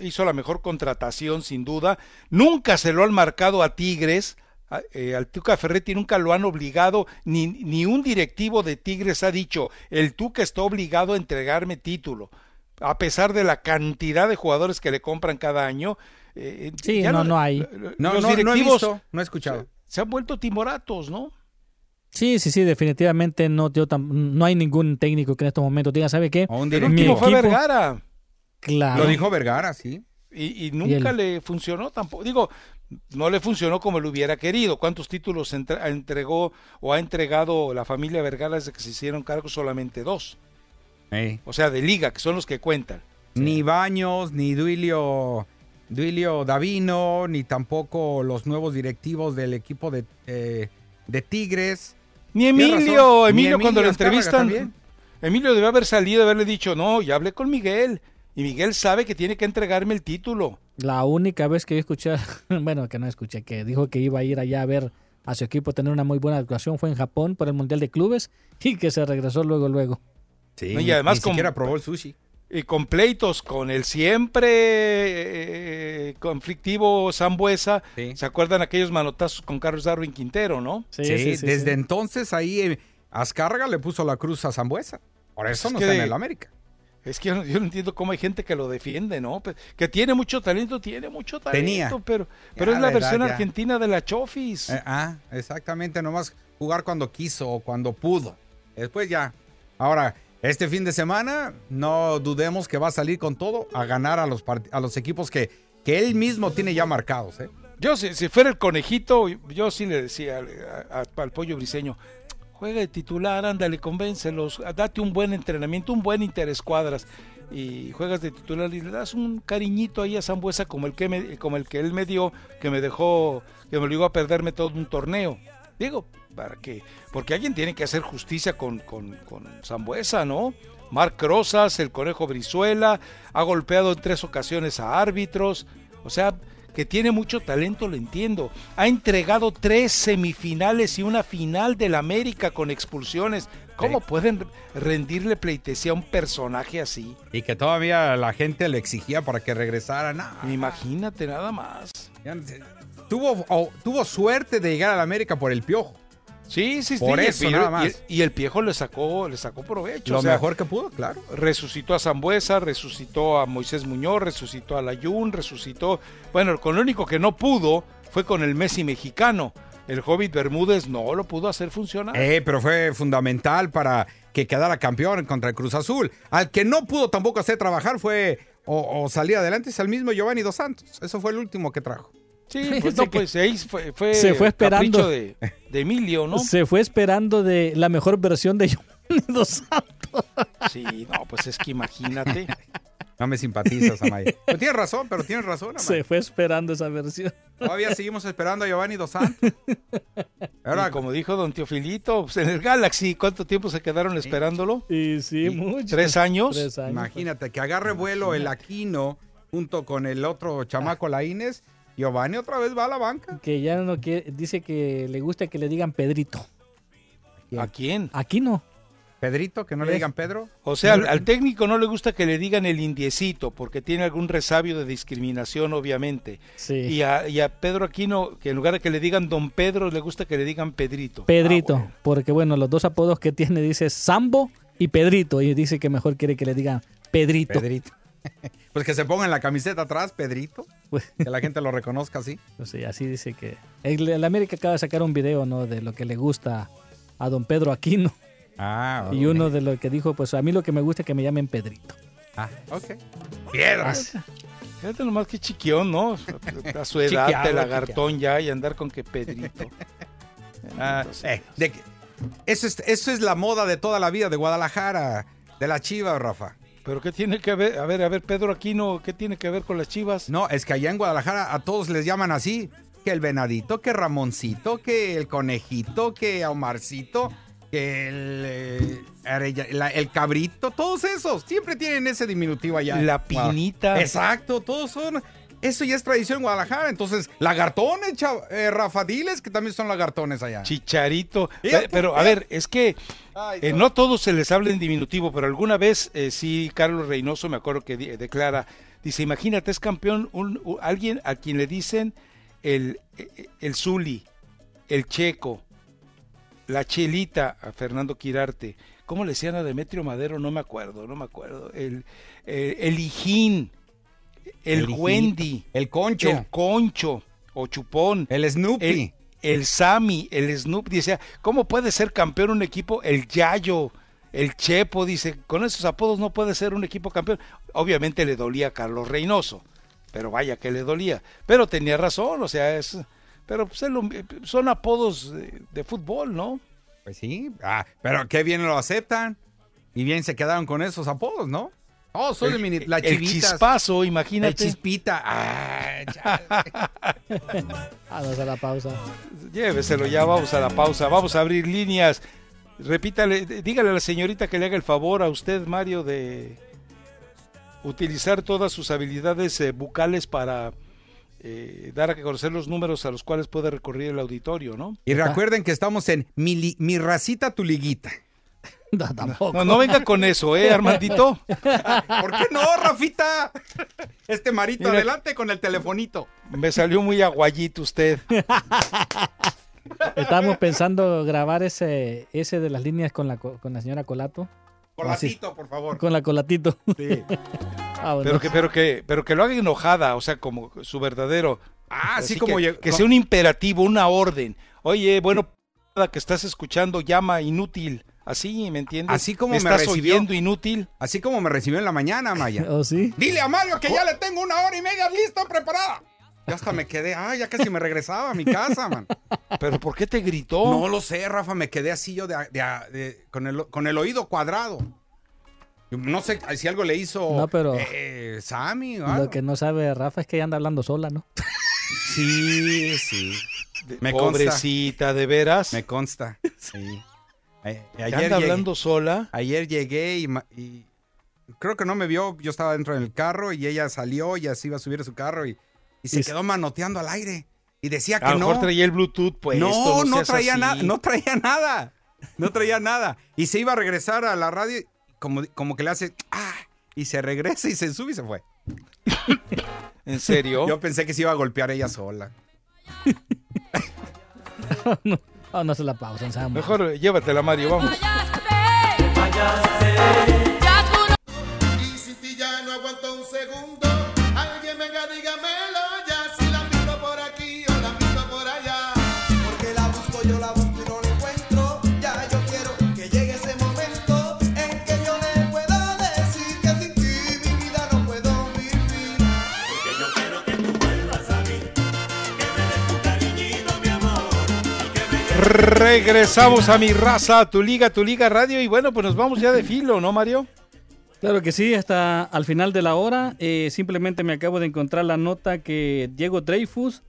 hizo la mejor contratación sin duda. Nunca se lo han marcado a Tigres. a- eh, al Tuca Ferretti nunca lo han obligado, ni, ni un directivo de Tigres ha dicho, el Tuca está obligado a entregarme título. A pesar de la cantidad de jugadores que le compran cada año. eh, Sí, ya no, no hay. No, los no, no he directivos visto, no he escuchado. se han vuelto timoratos, ¿no? Sí, sí, sí, definitivamente no, yo tam- no hay ningún técnico que en estos momentos diga, ¿sabe qué? un El Mi último fue equipo- Vergara. Claro. Lo dijo Vergara, sí. Y, y nunca le funcionó tampoco. Digo, no le funcionó como lo hubiera querido. ¿Cuántos títulos entre- entregó o ha entregado la familia Vergara desde que se hicieron cargo? Solamente dos. O sea, de liga, que son los que cuentan. Ni Baños, ni Duilio, Duilio Davino, ni tampoco los nuevos directivos del equipo de, eh, de Tigres. Ni Emilio, razón. Ni Emilio cuando le Azcárraga entrevistan, también. Emilio debe haber salido, haberle dicho, no, ya hablé con Miguel. Y Miguel sabe que tiene que entregarme el título. La única vez que yo escuché, bueno, que no escuché, que dijo que iba a ir allá a ver a su equipo tener una muy buena actuación fue en Japón por el Mundial de Clubes y que se regresó luego, luego. Sí, No, y además ni con- siquiera probó el sushi. Y con pleitos con el siempre eh, conflictivo Zambuesa. ¿Se acuerdan aquellos manotazos con Carlos Darwin Quintero, no? Sí, desde entonces ahí eh, Azcárraga le puso la cruz a Zambuesa. Por eso Es no que- está en el América. Es que yo no, yo no entiendo cómo hay gente que lo defiende, ¿no? Que tiene mucho talento, tiene mucho talento, Tenía. pero, pero Ya es la versión argentina de la Chofis. Eh, ah, exactamente, nomás jugar cuando quiso o cuando pudo. Después ya. Ahora, este fin de semana, no dudemos que va a salir con todo a ganar a los, a los equipos que, que él mismo tiene ya marcados. ¿eh? Yo, si, si fuera el conejito, yo sí le decía al, pollo briseño, juega de titular, ándale, convéncelos, date un buen entrenamiento, un buen interescuadras y juegas de titular y le das un cariñito ahí a Zambuesa como el que como el que él me dio, que me dejó, que me obligó a perderme todo un torneo. Digo, para que, porque alguien tiene que hacer justicia con, con, con Zambuesa, ¿no? Marc Rosas, el conejo Brizuela, ha golpeado en tres ocasiones a árbitros, o sea, que tiene mucho talento, lo entiendo. Ha entregado tres semifinales y una final del América con expulsiones. ¿Cómo pueden rendirle pleitesía a un personaje así? Y que todavía la gente le exigía para que regresara. No, Imagínate nada más. ya. Tuvo, o- tuvo suerte de llegar a la América por el piojo. Sí, sí, sí. Por y el eso, nada más. Y, el Piejo le sacó, le sacó provecho. Lo o sea, mejor que pudo, claro. resucitó a Zambuesa, resucitó a Moisés Muñoz, resucitó a Layún, resucitó. Bueno, con lo único que no pudo fue con el Messi mexicano. El Hobbit Bermúdez no lo pudo hacer funcionar. Eh, pero fue fundamental para que quedara campeón contra el Cruz Azul. Al que no pudo tampoco hacer trabajar fue o, o salir adelante es el mismo Giovanni Dos Santos. Eso fue el último que trajo. Sí, pues no, pues ahí fue, fue Se fue esperando. de, de Emilio, ¿no? Se fue esperando de la mejor versión de Giovanni Dos Santos. Sí, no, pues es que imagínate. No me simpatizas, Amaya. Pero tienes razón, pero tienes razón, Amaya. Se fue esperando esa versión. Todavía seguimos esperando a Giovanni Dos Santos. Ahora, como dijo don Teofilito, pues en el Galaxy, ¿cuánto tiempo se quedaron esperándolo? Y sí, mucho. ¿Tres años? Tres años. Imagínate que agarre vuelo el Aquino junto con el otro chamaco Laínez. Giovanni otra vez va a la banca. Que ya no quiere, dice que le gusta que le digan Pedrito. ¿A quién? Aquí no. Pedrito, que no le digan Pedro. O sea, al, al técnico no le gusta que le digan el indiecito, porque tiene algún resabio de discriminación, obviamente. Sí. Y, a, y a Pedro Aquino, que en lugar de que le digan don Pedro, le gusta que le digan Pedrito. Pedrito, porque bueno, los dos apodos que tiene dice Sambo y Pedrito, y dice que mejor quiere que le digan Pedrito. Pedrito. Pues que se ponga en la camiseta atrás, Pedrito. Pues- Que la gente lo reconozca así. Pues sí, así dice que... El, el América acaba de sacar un video, ¿no? De lo que le gusta a don Pedro Aquino. Ah, Y uno de lo que dijo, pues a mí lo que me gusta es que me llamen Pedrito. Ah, ok. Piedras. Fíjate nomás que chiquión, ¿no? A su edad, de lagartón ya, y andar con que Pedrito. Ah, eh, de que- eso, es, eso es la moda de toda la vida de Guadalajara, de la Chiva, Rafa. ¿Pero qué tiene que ver? A ver, a ver, Pedro Aquino, ¿qué tiene que ver con las chivas? No, es que allá en Guadalajara a todos les llaman así. Que el venadito, que Ramoncito, que el conejito, que Omarcito. que el, eh, arella- la- el cabrito, todos esos, siempre tienen ese diminutivo allá. La pinita. Exacto, todos son. Eso ya es tradición en Guadalajara. Entonces, lagartones, chav- eh, Rafa, diles que también son lagartones allá. Chicharito. Pero, a ver, es que eh, no todos se les habla en diminutivo, pero alguna vez eh, sí, Carlos Reynoso, me acuerdo que declara, dice, imagínate, es campeón un, alguien a quien le dicen el, eh, el Zuli, el Checo, la Chelita, a Fernando Quirarte. ¿Cómo le decían a Demetrio Madero? No me acuerdo, no me acuerdo. El, eh, el Hijín, el, Wendy, el Concho. el Concho o Chupón, El Snoopy. el, el Sammy, el Snoop, dice, ¿cómo puede ser campeón un equipo? El Yayo, el Chepo, dice, con esos apodos no puede ser un equipo campeón. Obviamente le dolía a Carlos Reynoso, pero vaya que le dolía. Pero tenía razón, o sea, es... Pero pues, son apodos de, de fútbol, ¿no? Pues sí. Ah, pero qué bien lo aceptan. Y bien se quedaron con esos apodos, ¿no? Oh, son de mini, la el chispazo, El imagínate. chispita. Ah. Vamos a la pausa. Lléveselo ya, vamos a la pausa, vamos a abrir líneas. Repítale, dígale a la señorita que le haga el favor a usted, Mario, de utilizar todas sus habilidades eh, bucales para eh, dar a conocer los números a los cuales puede recurrir el auditorio, ¿no? y recuerden que estamos en mi, li- mi racita, tu liguita. No, tampoco. No, no venga con eso, ¿eh, Armandito? ¿Por qué no, Rafita? Este marito Mira. adelante con el telefonito. Me salió muy aguayito usted. Estábamos pensando grabar ese, ese de las líneas con la, co- con la señora Colato. Colatito, por favor. Con la Colatito. Sí. Pero que, pero que, pero que lo haga enojada, o sea, como su verdadero. Ah, así Así como que, llegó- que sea un imperativo, una orden. Oye, bueno, que estás escuchando, llama inútil. Así, ¿me entiendes? Así como me estás recibió. oyendo inútil. Así como me recibió en la mañana, Maya. ¿Oh, sí? Dile a Mario que ya le tengo una hora y media lista, preparada. Ya hasta me quedé, ah, ya casi me regresaba a mi casa, man. ¿Pero por qué te gritó? No lo sé, Rafa, me quedé así yo de, de- de- con, el, con el oído cuadrado. No sé si algo le hizo No, pero- eh, Sammy o algo. Lo que no sabe Rafa es que ella anda hablando sola, ¿no? Sí, sí. De- Me consta. Pobrecita, de veras. Me consta. Sí. Eh, ¿Que ayer, anda llegué, hablando sola. ayer llegué y, creo que no me vio. Yo estaba dentro del carro y ella salió y así iba a subir a su carro y, y se Y- quedó manoteando al aire. Y decía que A lo no. mejor traía el Bluetooth, pues. no, no, traía nada, no traía nada. No traía nada. Y se iba a regresar a la radio como, como que le hace ah, y se regresa y se sube y se fue. ¿En serio? Yo pensé que se iba a golpear ella sola. no, oh, no se la pausa. Mejor llévatela, Mario, vamos. Regresamos a mi raza, tu liga, tu liga radio. Y bueno, pues nos vamos ya de filo, ¿no, Mario? Claro que sí, hasta al final de la hora. eh, simplemente me acabo de encontrar la nota que Diego Dreyfus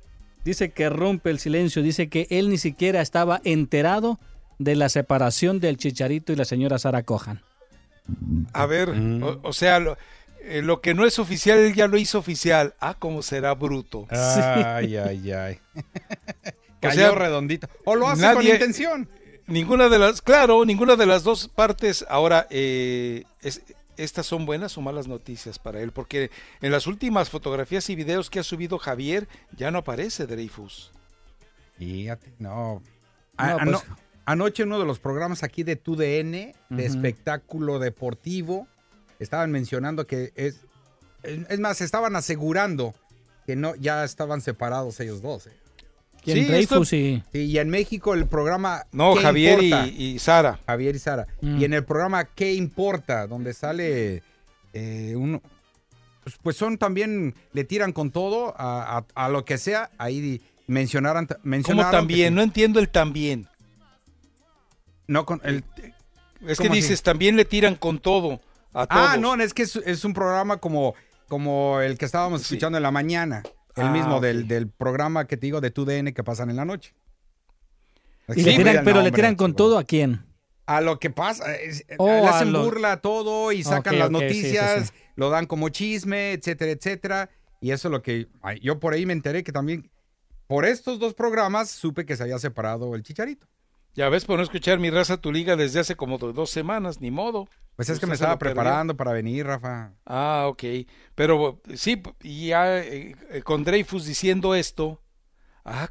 dice que rompe el silencio. Dice que él ni siquiera estaba enterado de la separación del Chicharito y la señora Sara Cohan. A ver, o, o sea, lo, eh, lo que no es oficial, él ya lo hizo oficial. Ah, cómo será bruto. Ay, ay, ay. Cayó sea, redondito. O lo hace con intención. Ninguna de las, claro, ninguna de las dos partes. Ahora, eh, es- estas son buenas o malas noticias para él, porque en las últimas fotografías y videos que ha subido Javier, ya no aparece Dreyfus. Fíjate, no. No, A- pues- ano- anoche en uno de los programas aquí de TUDN, de espectáculo deportivo, estaban mencionando que es, es es más, estaban asegurando que no, ya estaban separados ellos dos. eh. ¿Quién Sí, Dreyfus esto- y... Sí, y en México el programa No, ¿Qué Javier y, importa? y Sara. Javier y Sara. Mm. Y en el programa ¿Qué importa? Donde sale eh, uno. Pues, pues son también, le tiran con todo a, a- a lo que sea. Ahí mencionaron, ¿Cómo mencionaron. también? que sí. No entiendo el también. No, con el, Es que dices, también le tiran con todo a todos. Ah, no, es que es, es un programa como, como el que estábamos Sí. escuchando en la mañana. El Ah, mismo del, del programa que te digo de TUDN que pasan en la noche. y le Sí, tiran- mira, pero le tiran con chico. todo a quién? a lo que pasa. es- Oh, le a hacen lo- burla a todo y sacan las ok, sí, sí, noticias, sí. lo dan como chisme, etcétera, etcétera. Y eso es lo que yo por ahí me enteré que también por estos dos programas supe que se había separado el Chicharito. Ya ves, por no escuchar mi raza tu liga desde hace como do- dos semanas, ni modo. Pues es que me estaba preparando para venir, Rafa. Ah, ok. Pero sí, y ya eh, eh, con Dreyfus diciendo esto, ah,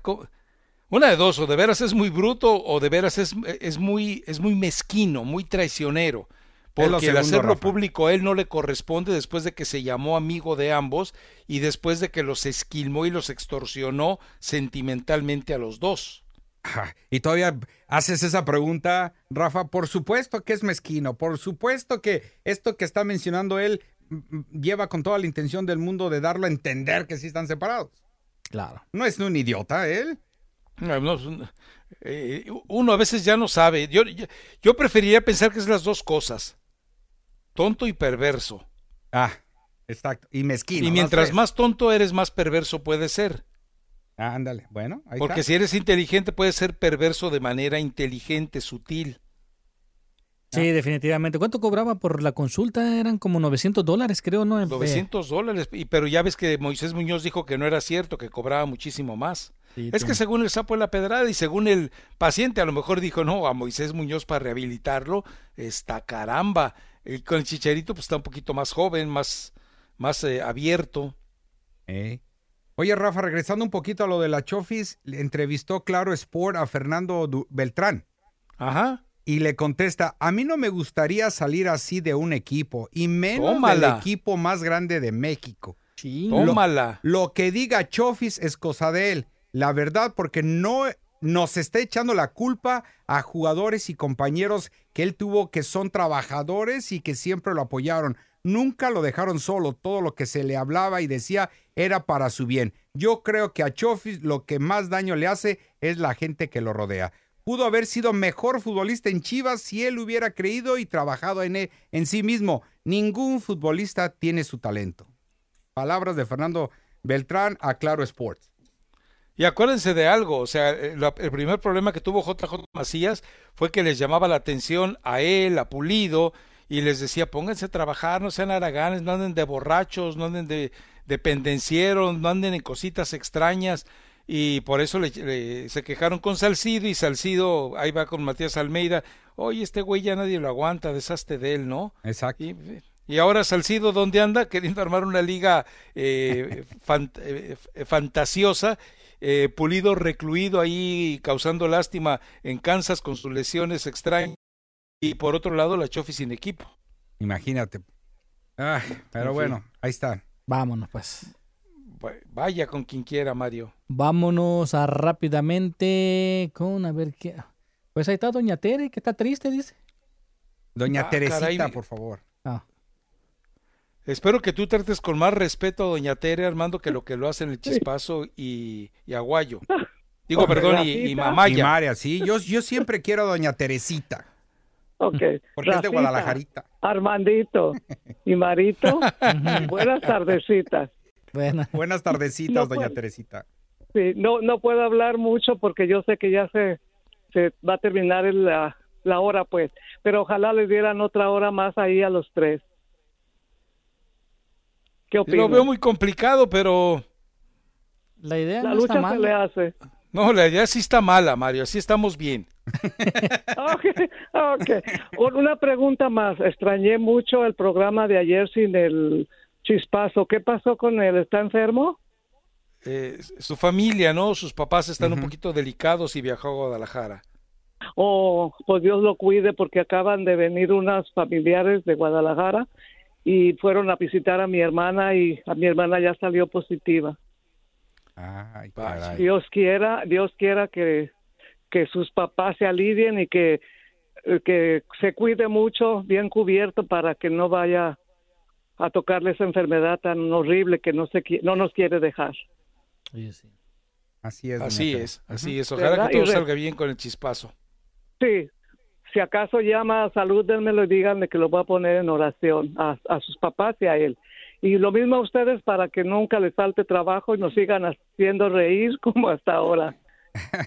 una de dos, o de veras es muy bruto o de veras es, es muy es muy mezquino, muy traicionero. Porque el segundo, hacerlo Rafa. público a él no le corresponde después de que se llamó amigo de ambos y después de que los esquilmó y los extorsionó sentimentalmente a los dos. Y todavía haces esa pregunta, Rafa. Por supuesto que es mezquino. Por supuesto que esto que está mencionando él mm, mm, lleva con toda la intención del mundo de darlo a entender que sí están separados. Claro. No es un idiota él. No, eh, uno a veces ya no sabe. Yo, yo, yo preferiría pensar que es las dos cosas. Tonto y perverso. Ah, exacto. Y mezquino. y mientras tres. más tonto eres, más perverso puede ser. Ah, ándale. Bueno, ahí Porque está. si eres inteligente, puedes ser perverso de manera inteligente, sutil. Sí, definitivamente. ¿Cuánto cobraba por la consulta? Eran como 900 dólares, creo, ¿no? Eh, 900 dólares. Y, pero ya ves que Moisés Muñoz dijo que no era cierto, que cobraba muchísimo más. Sí, es tú- que según el sapo de la pedrada y según el paciente, a lo mejor dijo, no, a Moisés Muñoz para rehabilitarlo, está caramba. Y con el chicharito, pues está un poquito más joven, más, más eh, abierto. Eh. Oye, Rafa, regresando un poquito a lo de la Chofis, le entrevistó Claro Sport a Fernando Du- Beltrán. Ajá. Y le contesta, a mí no me gustaría salir así de un equipo, y menos Tómala. del equipo más grande de México. Sí. Lo- Tómala. Lo, que diga Chofis es cosa de él. La verdad, porque no nos está echando la culpa a jugadores y compañeros que él tuvo que son trabajadores y que siempre lo apoyaron. Nunca lo dejaron solo. Todo lo que se le hablaba y decía era para su bien. Yo creo que a Chofis lo que más daño le hace es la gente que lo rodea. Pudo haber sido mejor futbolista en Chivas si él hubiera creído y trabajado en, en sí mismo. Ningún futbolista tiene su talento. Palabras de Fernando Beltrán a Claro Sports. Y acuérdense de algo, o sea, eh, la- el primer problema que tuvo JJ Macías fue que les llamaba la atención a él, a Pulido, y les decía, pónganse a trabajar, no sean haraganes, no anden de borrachos, no anden de, de pendencieros, no anden en cositas extrañas, y por eso le- le- se quejaron con Salcido, y Salcido ahí va con Matías Almeida, oye, este güey ya nadie lo aguanta, deshazte de él, ¿no? Exacto. Y, y ahora Salcido, ¿dónde anda? Queriendo armar una liga eh, eh, fantasiosa. eh, Pulido recluido ahí causando lástima en Kansas con sus lesiones extrañas. Y por otro lado, la Chofi sin equipo. Imagínate. Ah, pero En bueno, fin. ahí está. Vámonos, pues. Va- Vaya con quien quiera, Mario. Vámonos a rápidamente con a ver qué. Pues ahí está Doña Tere, que está triste, dice. Doña Ah, Teresita, caray. por favor. Ah. Espero que tú trates con más respeto a Doña Tere, Armando, que lo que lo hacen el Chispazo y, y Aguayo. Digo, perdón, y, y Y Mamaya. María, sí. Yo, yo siempre quiero a Doña Teresita. Ok. Porque es de Rafita, Guadalajarita. Armandito y Marito, buenas tardecitas. Buenas. Buenas tardecitas, No Doña puedo. Teresita. Sí, no, no puedo hablar mucho porque yo sé que ya se, se va a terminar el- la, la hora, pues. Pero ojalá les dieran otra hora más ahí a los tres. ¿Qué Lo opinas? veo muy complicado, pero La idea La no está lucha se le hace. No, la idea sí está mala, Mario. Así estamos bien. Ok, ok. Un- Una pregunta más. Extrañé mucho el programa de ayer sin el chispazo. ¿Qué pasó con él? ¿Está enfermo? Eh, su familia, ¿no? Sus papás están un poquito delicados y viajó a Guadalajara. Oh, pues Dios lo cuide porque acaban de venir unas familiares de Guadalajara y fueron a visitar a mi hermana y a mi hermana ya salió positiva. Ay, caray. Dios quiera, Dios quiera que, que sus papás se alivien y que, eh, que se cuide mucho, bien cubierto para que no vaya a tocarle esa enfermedad tan horrible que no se qui- no nos quiere dejar. Así es. Así es, así es. Ojalá ¿Verdad? que todo re- salga bien con el chispazo. Sí, si acaso llama, salúdenmelo y díganle que lo voy a poner en oración a, a sus papás y a él. Y lo mismo a ustedes para que nunca les falte trabajo y nos sigan haciendo reír como hasta ahora.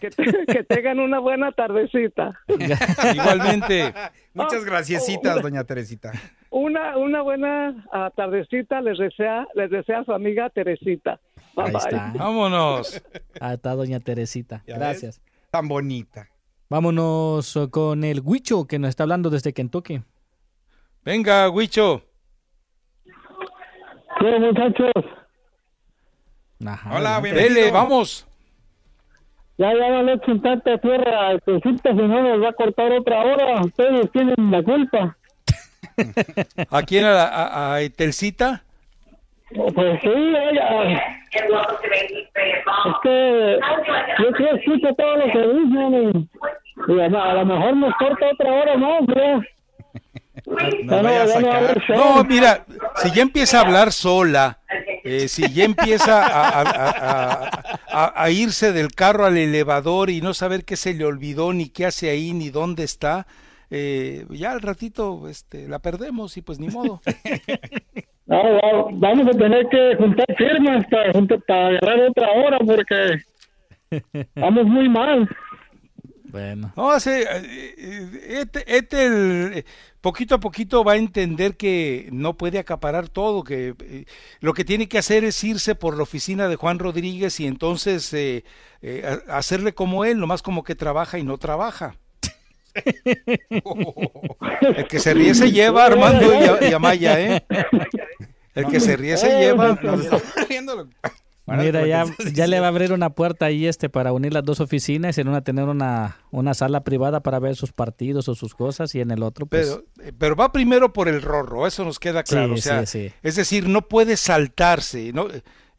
Que, te- que tengan una buena tardecita. Igualmente. Muchas graciasitas, doña Teresita. Una, una buena ah, tardecita les desea, les desea su amiga Teresita. Bye, Ahí bye. está. Vámonos. Ahí está doña Teresita. ¿Ya Gracias. Tan bonita. Vámonos eh, con el Huicho que nos está hablando desde Kentucky. Venga, Huicho. ¿Qué muchachos? Ajá, Hola, bienvenido. Dele, vamos. Ya, ya no le echen tanta tierra, Estecita, si no nos va a cortar otra hora. Ustedes tienen la culpa. ¿A quién? ¿A, a, a Etelcita? Pues sí, oiga. Es que yo sí escucho todo lo que dicen y, y a, a lo mejor nos corta otra hora más, ¿no? No vaya a sacar. mira, si ya empieza a hablar sola, eh, si ya empieza a, a- a- a- a irse del carro al elevador y no saber qué se le olvidó, ni qué hace ahí, ni dónde está, eh, ya al ratito este, la perdemos y pues ni modo. No, vamos a tener que juntar firmas para, juntar- para agarrar otra hora porque vamos muy mal. Bueno. No, hace, eh, este, este el- poquito a poquito va a entender que no puede acaparar todo, que eh, lo que tiene que hacer es irse por la oficina de Juan Rodríguez y entonces eh, eh, hacerle como él, nomás como que trabaja y no trabaja. El que se ríe se lleva, Armando y Amaya, ¿eh? El que se ríe se lleva. Mira, ya, ya le va a abrir una puerta ahí este para unir las dos oficinas y en una tener una, una sala privada para ver sus partidos o sus cosas y en el otro pues Pero, eh, pero va primero por el rorro, eso nos queda claro. Sí, o sea, sí, sí. Es decir, no puede saltarse, no,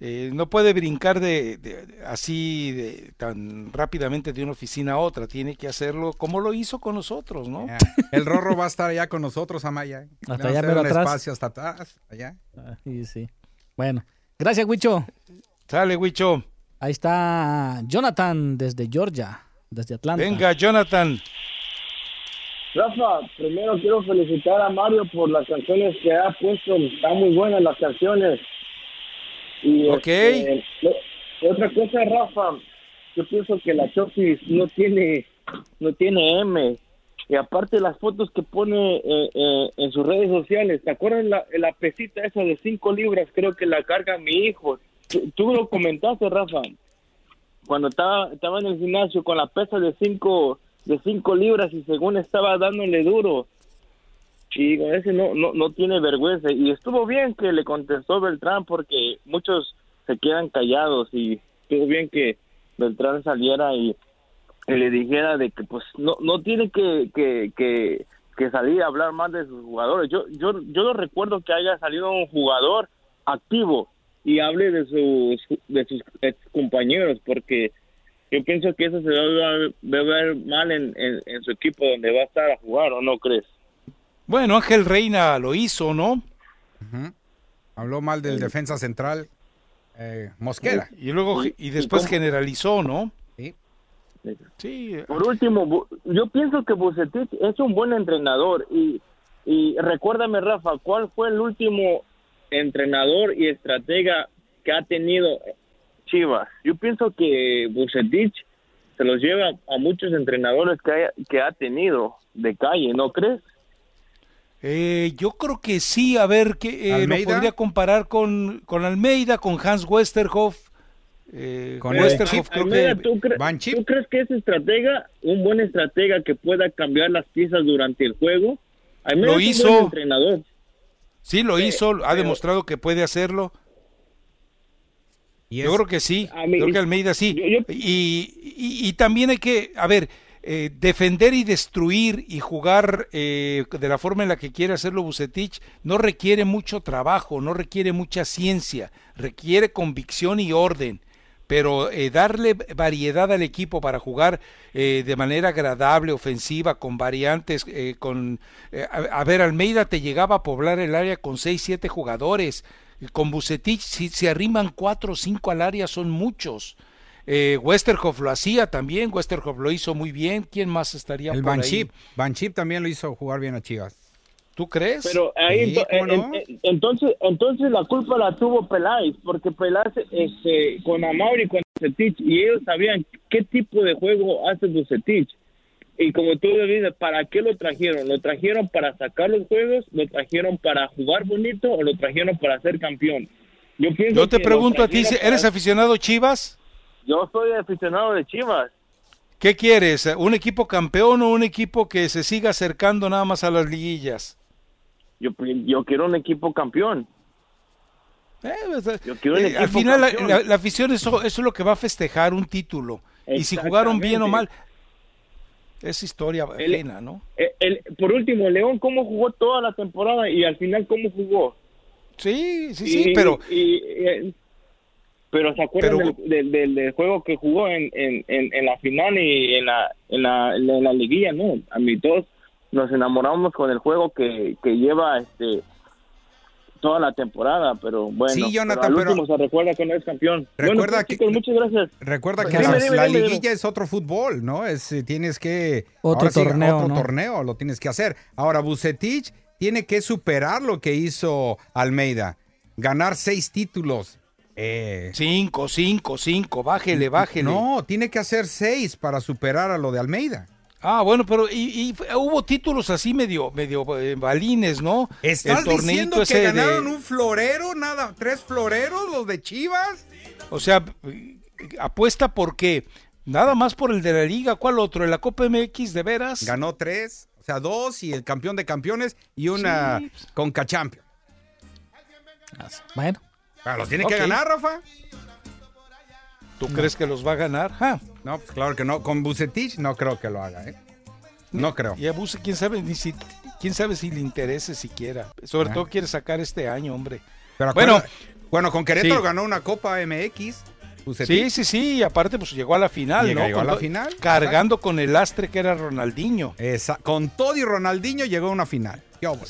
Eh, no puede brincar de, de- así de, tan rápidamente de una oficina a otra, tiene que hacerlo como lo hizo con nosotros, ¿no? El Rorro va a estar allá con nosotros, Amaya. Hasta Le vamos a allá, un atrás. espacio hasta atrás, allá. Ah, sí, sí. Bueno, gracias, Huicho. Sale, Huicho. Ahí está Jonathan desde Georgia, desde Atlanta. Venga, Jonathan. Rafa, primero quiero felicitar a Mario por las canciones que ha puesto. Están muy buenas las canciones. Y Ok. este, otra cosa, Rafa, yo pienso que la Chofis no tiene, no tiene M. Y aparte las fotos que pone eh, eh, en sus redes sociales, ¿te acuerdas la, la pesita esa de 5 libras? Creo que la carga mi hijo. Tú, lo comentaste, Rafa, cuando estaba, estaba en el gimnasio con la pesa de 5 de cinco libras y según estaba dándole duro. Y ese no, no, no tiene vergüenza. Y estuvo bien que le contestó Beltrán porque muchos se quedan callados y estuvo bien que Beltrán saliera y, le dijera de que pues no, no tiene que, que, que, que salir a hablar más de sus jugadores. Yo, yo, yo no recuerdo que haya salido un jugador activo y hable de sus, de sus ex compañeros porque yo pienso que eso se va a ver, mal en, en, en su equipo donde va a estar a jugar, ¿o no crees? Bueno, Ángel Reina lo hizo, ¿no? Habló mal del defensa central eh, Mosquera. Y luego y después generalizó, ¿no? Sí. Sí. Por último, yo pienso que Bucetich es un buen entrenador y, y recuérdame, Rafa, ¿cuál fue el último entrenador y estratega que ha tenido Chivas? Yo pienso que Bucetich se los lleva a muchos entrenadores que, haya- que ha tenido de calle, ¿no crees? Eh, yo creo que sí, a ver, que eh, lo podría comparar con, con Almeida, con Hans Westerhoff. Eh, Con Westerhoff creo Almeida, que... ¿tú, cre- tú crees que es estratega, un buen estratega que pueda cambiar las piezas durante el juego? Almeida Lo es un hizo. buen entrenador. Sí, lo Sí, hizo, ha pero- demostrado que puede hacerlo. Y Yo creo que sí, mí- creo que Almeida sí. Y, y- y también hay que, a ver, eh, defender y destruir y jugar eh, de la forma en la que quiere hacerlo Bucetich no requiere mucho trabajo, no requiere mucha ciencia, requiere convicción y orden. Pero eh, darle variedad al equipo para jugar eh, de manera agradable, ofensiva, con variantes, eh, con... eh, a, a ver, Almeida te llegaba a poblar el área con seis, siete jugadores. Con Bucetich, si se arriman cuatro o cinco al área, son muchos. Eh, Westerhoff lo hacía también, Westerhoff lo hizo muy bien. ¿Quién más estaría El por. Banchip también lo hizo jugar bien a Chivas. ¿Tú crees? Pero ahí entonces entonces la culpa la tuvo Peláez porque Peláez este con Amauri cuando Bucetich y ellos sabían qué tipo de juego hace Bucetich. Y como tú lo dices, ¿para qué lo trajeron? ¿Lo trajeron para sacar los juegos? ¿Lo trajeron para jugar bonito? ¿O lo trajeron para ser campeón? Yo, pienso Yo te que pregunto a ti, ¿eres aficionado Chivas? Yo soy aficionado de Chivas. ¿Qué quieres? ¿Un equipo campeón o un equipo que se siga acercando nada más a las liguillas? Yo, yo quiero un equipo campeón. Yo quiero un Eh, equipo al final la, campeón. la- la afición eso, eso es lo que va a festejar un título. Y si jugaron bien o mal, es historia El- ajena, ¿no? Eh, el- por último, León, ¿cómo jugó toda la temporada y al final cómo jugó? Sí, sí, Y- sí, pero y- eh, pero ¿se acuerdan Pero- del, del- del- del juego que jugó en, en, en, en la final y en la, en la, en la liguilla? No, a mí todos nos enamoramos con el juego que, que lleva este toda la temporada, pero bueno, Sí, Jonathan, pero al pero- último se recuerda que no es campeón. Recuerda bueno, pues, que- chicos, muchas gracias. Recuerda que Dime, la, dime, la dime, dime. liguilla es otro fútbol, ¿no? Es, eh, tienes que... Otro ahora sí, torneo, Otro ¿no? torneo lo tienes que hacer. Ahora, Bucetich tiene que superar lo que hizo Almeida. Ganar seis títulos. Eh, cinco, cinco, cinco, bájele, bájele. No, tiene que hacer seis para superar a lo de Almeida. Ah, bueno, pero y, y fue- hubo títulos así medio, medio eh, balines, ¿no? ¿Estás El diciendo que ese de- ganaron un florero, nada, tres floreros los de Chivas? O sea, apuesta por qué? Nada más por el de la liga, ¿cuál otro? ¿En la Copa MX de veras? Ganó tres, o sea, dos y el campeón de campeones y una Sí. Conca Champions. Bueno. Pero los tiene que ganar, Rafa. ¿Tú crees que los va a ganar? Ah, No, pues claro que no. Con Bucetich no creo que lo haga, ¿eh? No creo. Y a Buse, quién sabe, ni si, quién sabe si le interese siquiera. Sobre Ah. todo quiere sacar este año, hombre. Pero bueno, bueno, con Querétaro sí. ganó una Copa MX. Sí, Bucetich. sí, sí, y aparte pues llegó a la final, Llegó- ¿no? llegó a la final, Cargando con el lastre que era Ronaldinho. Esa- con todo y Ronaldinho llegó a una final.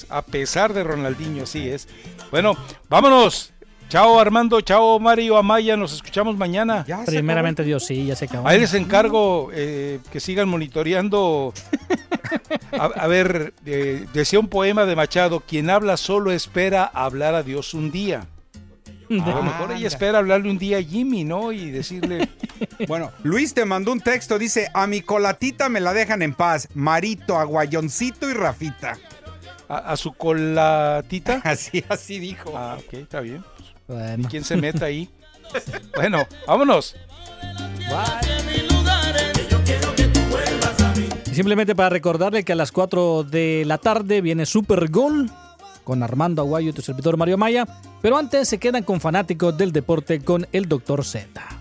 A pesar de Ronaldinho, así es. Bueno, vámonos. Chao Armando, chao Mario Amaya, nos escuchamos mañana. Primeramente Dios, sí, ya se acabó. Ahí les encargo eh, que sigan monitoreando. A, a ver, eh, decía un poema de Machado, quien habla solo espera hablar a Dios un día. A lo mejor ella espera hablarle un día a Jimmy, ¿no? Y decirle, Bueno, Luis te mandó un texto, dice, a mi colatita me la dejan en paz. Marito, Aguayoncito y Rafita. a, a su colatita. Así, así dijo. Ah, ok, está bien. Bueno. ¿Quién se meta ahí? Bueno, vámonos. Y simplemente para recordarle que a las 4 de la tarde viene Super Gol con Armando Aguayo y tu servidor Mario Maya. Pero antes se quedan con fanáticos del deporte con el Dr. Z.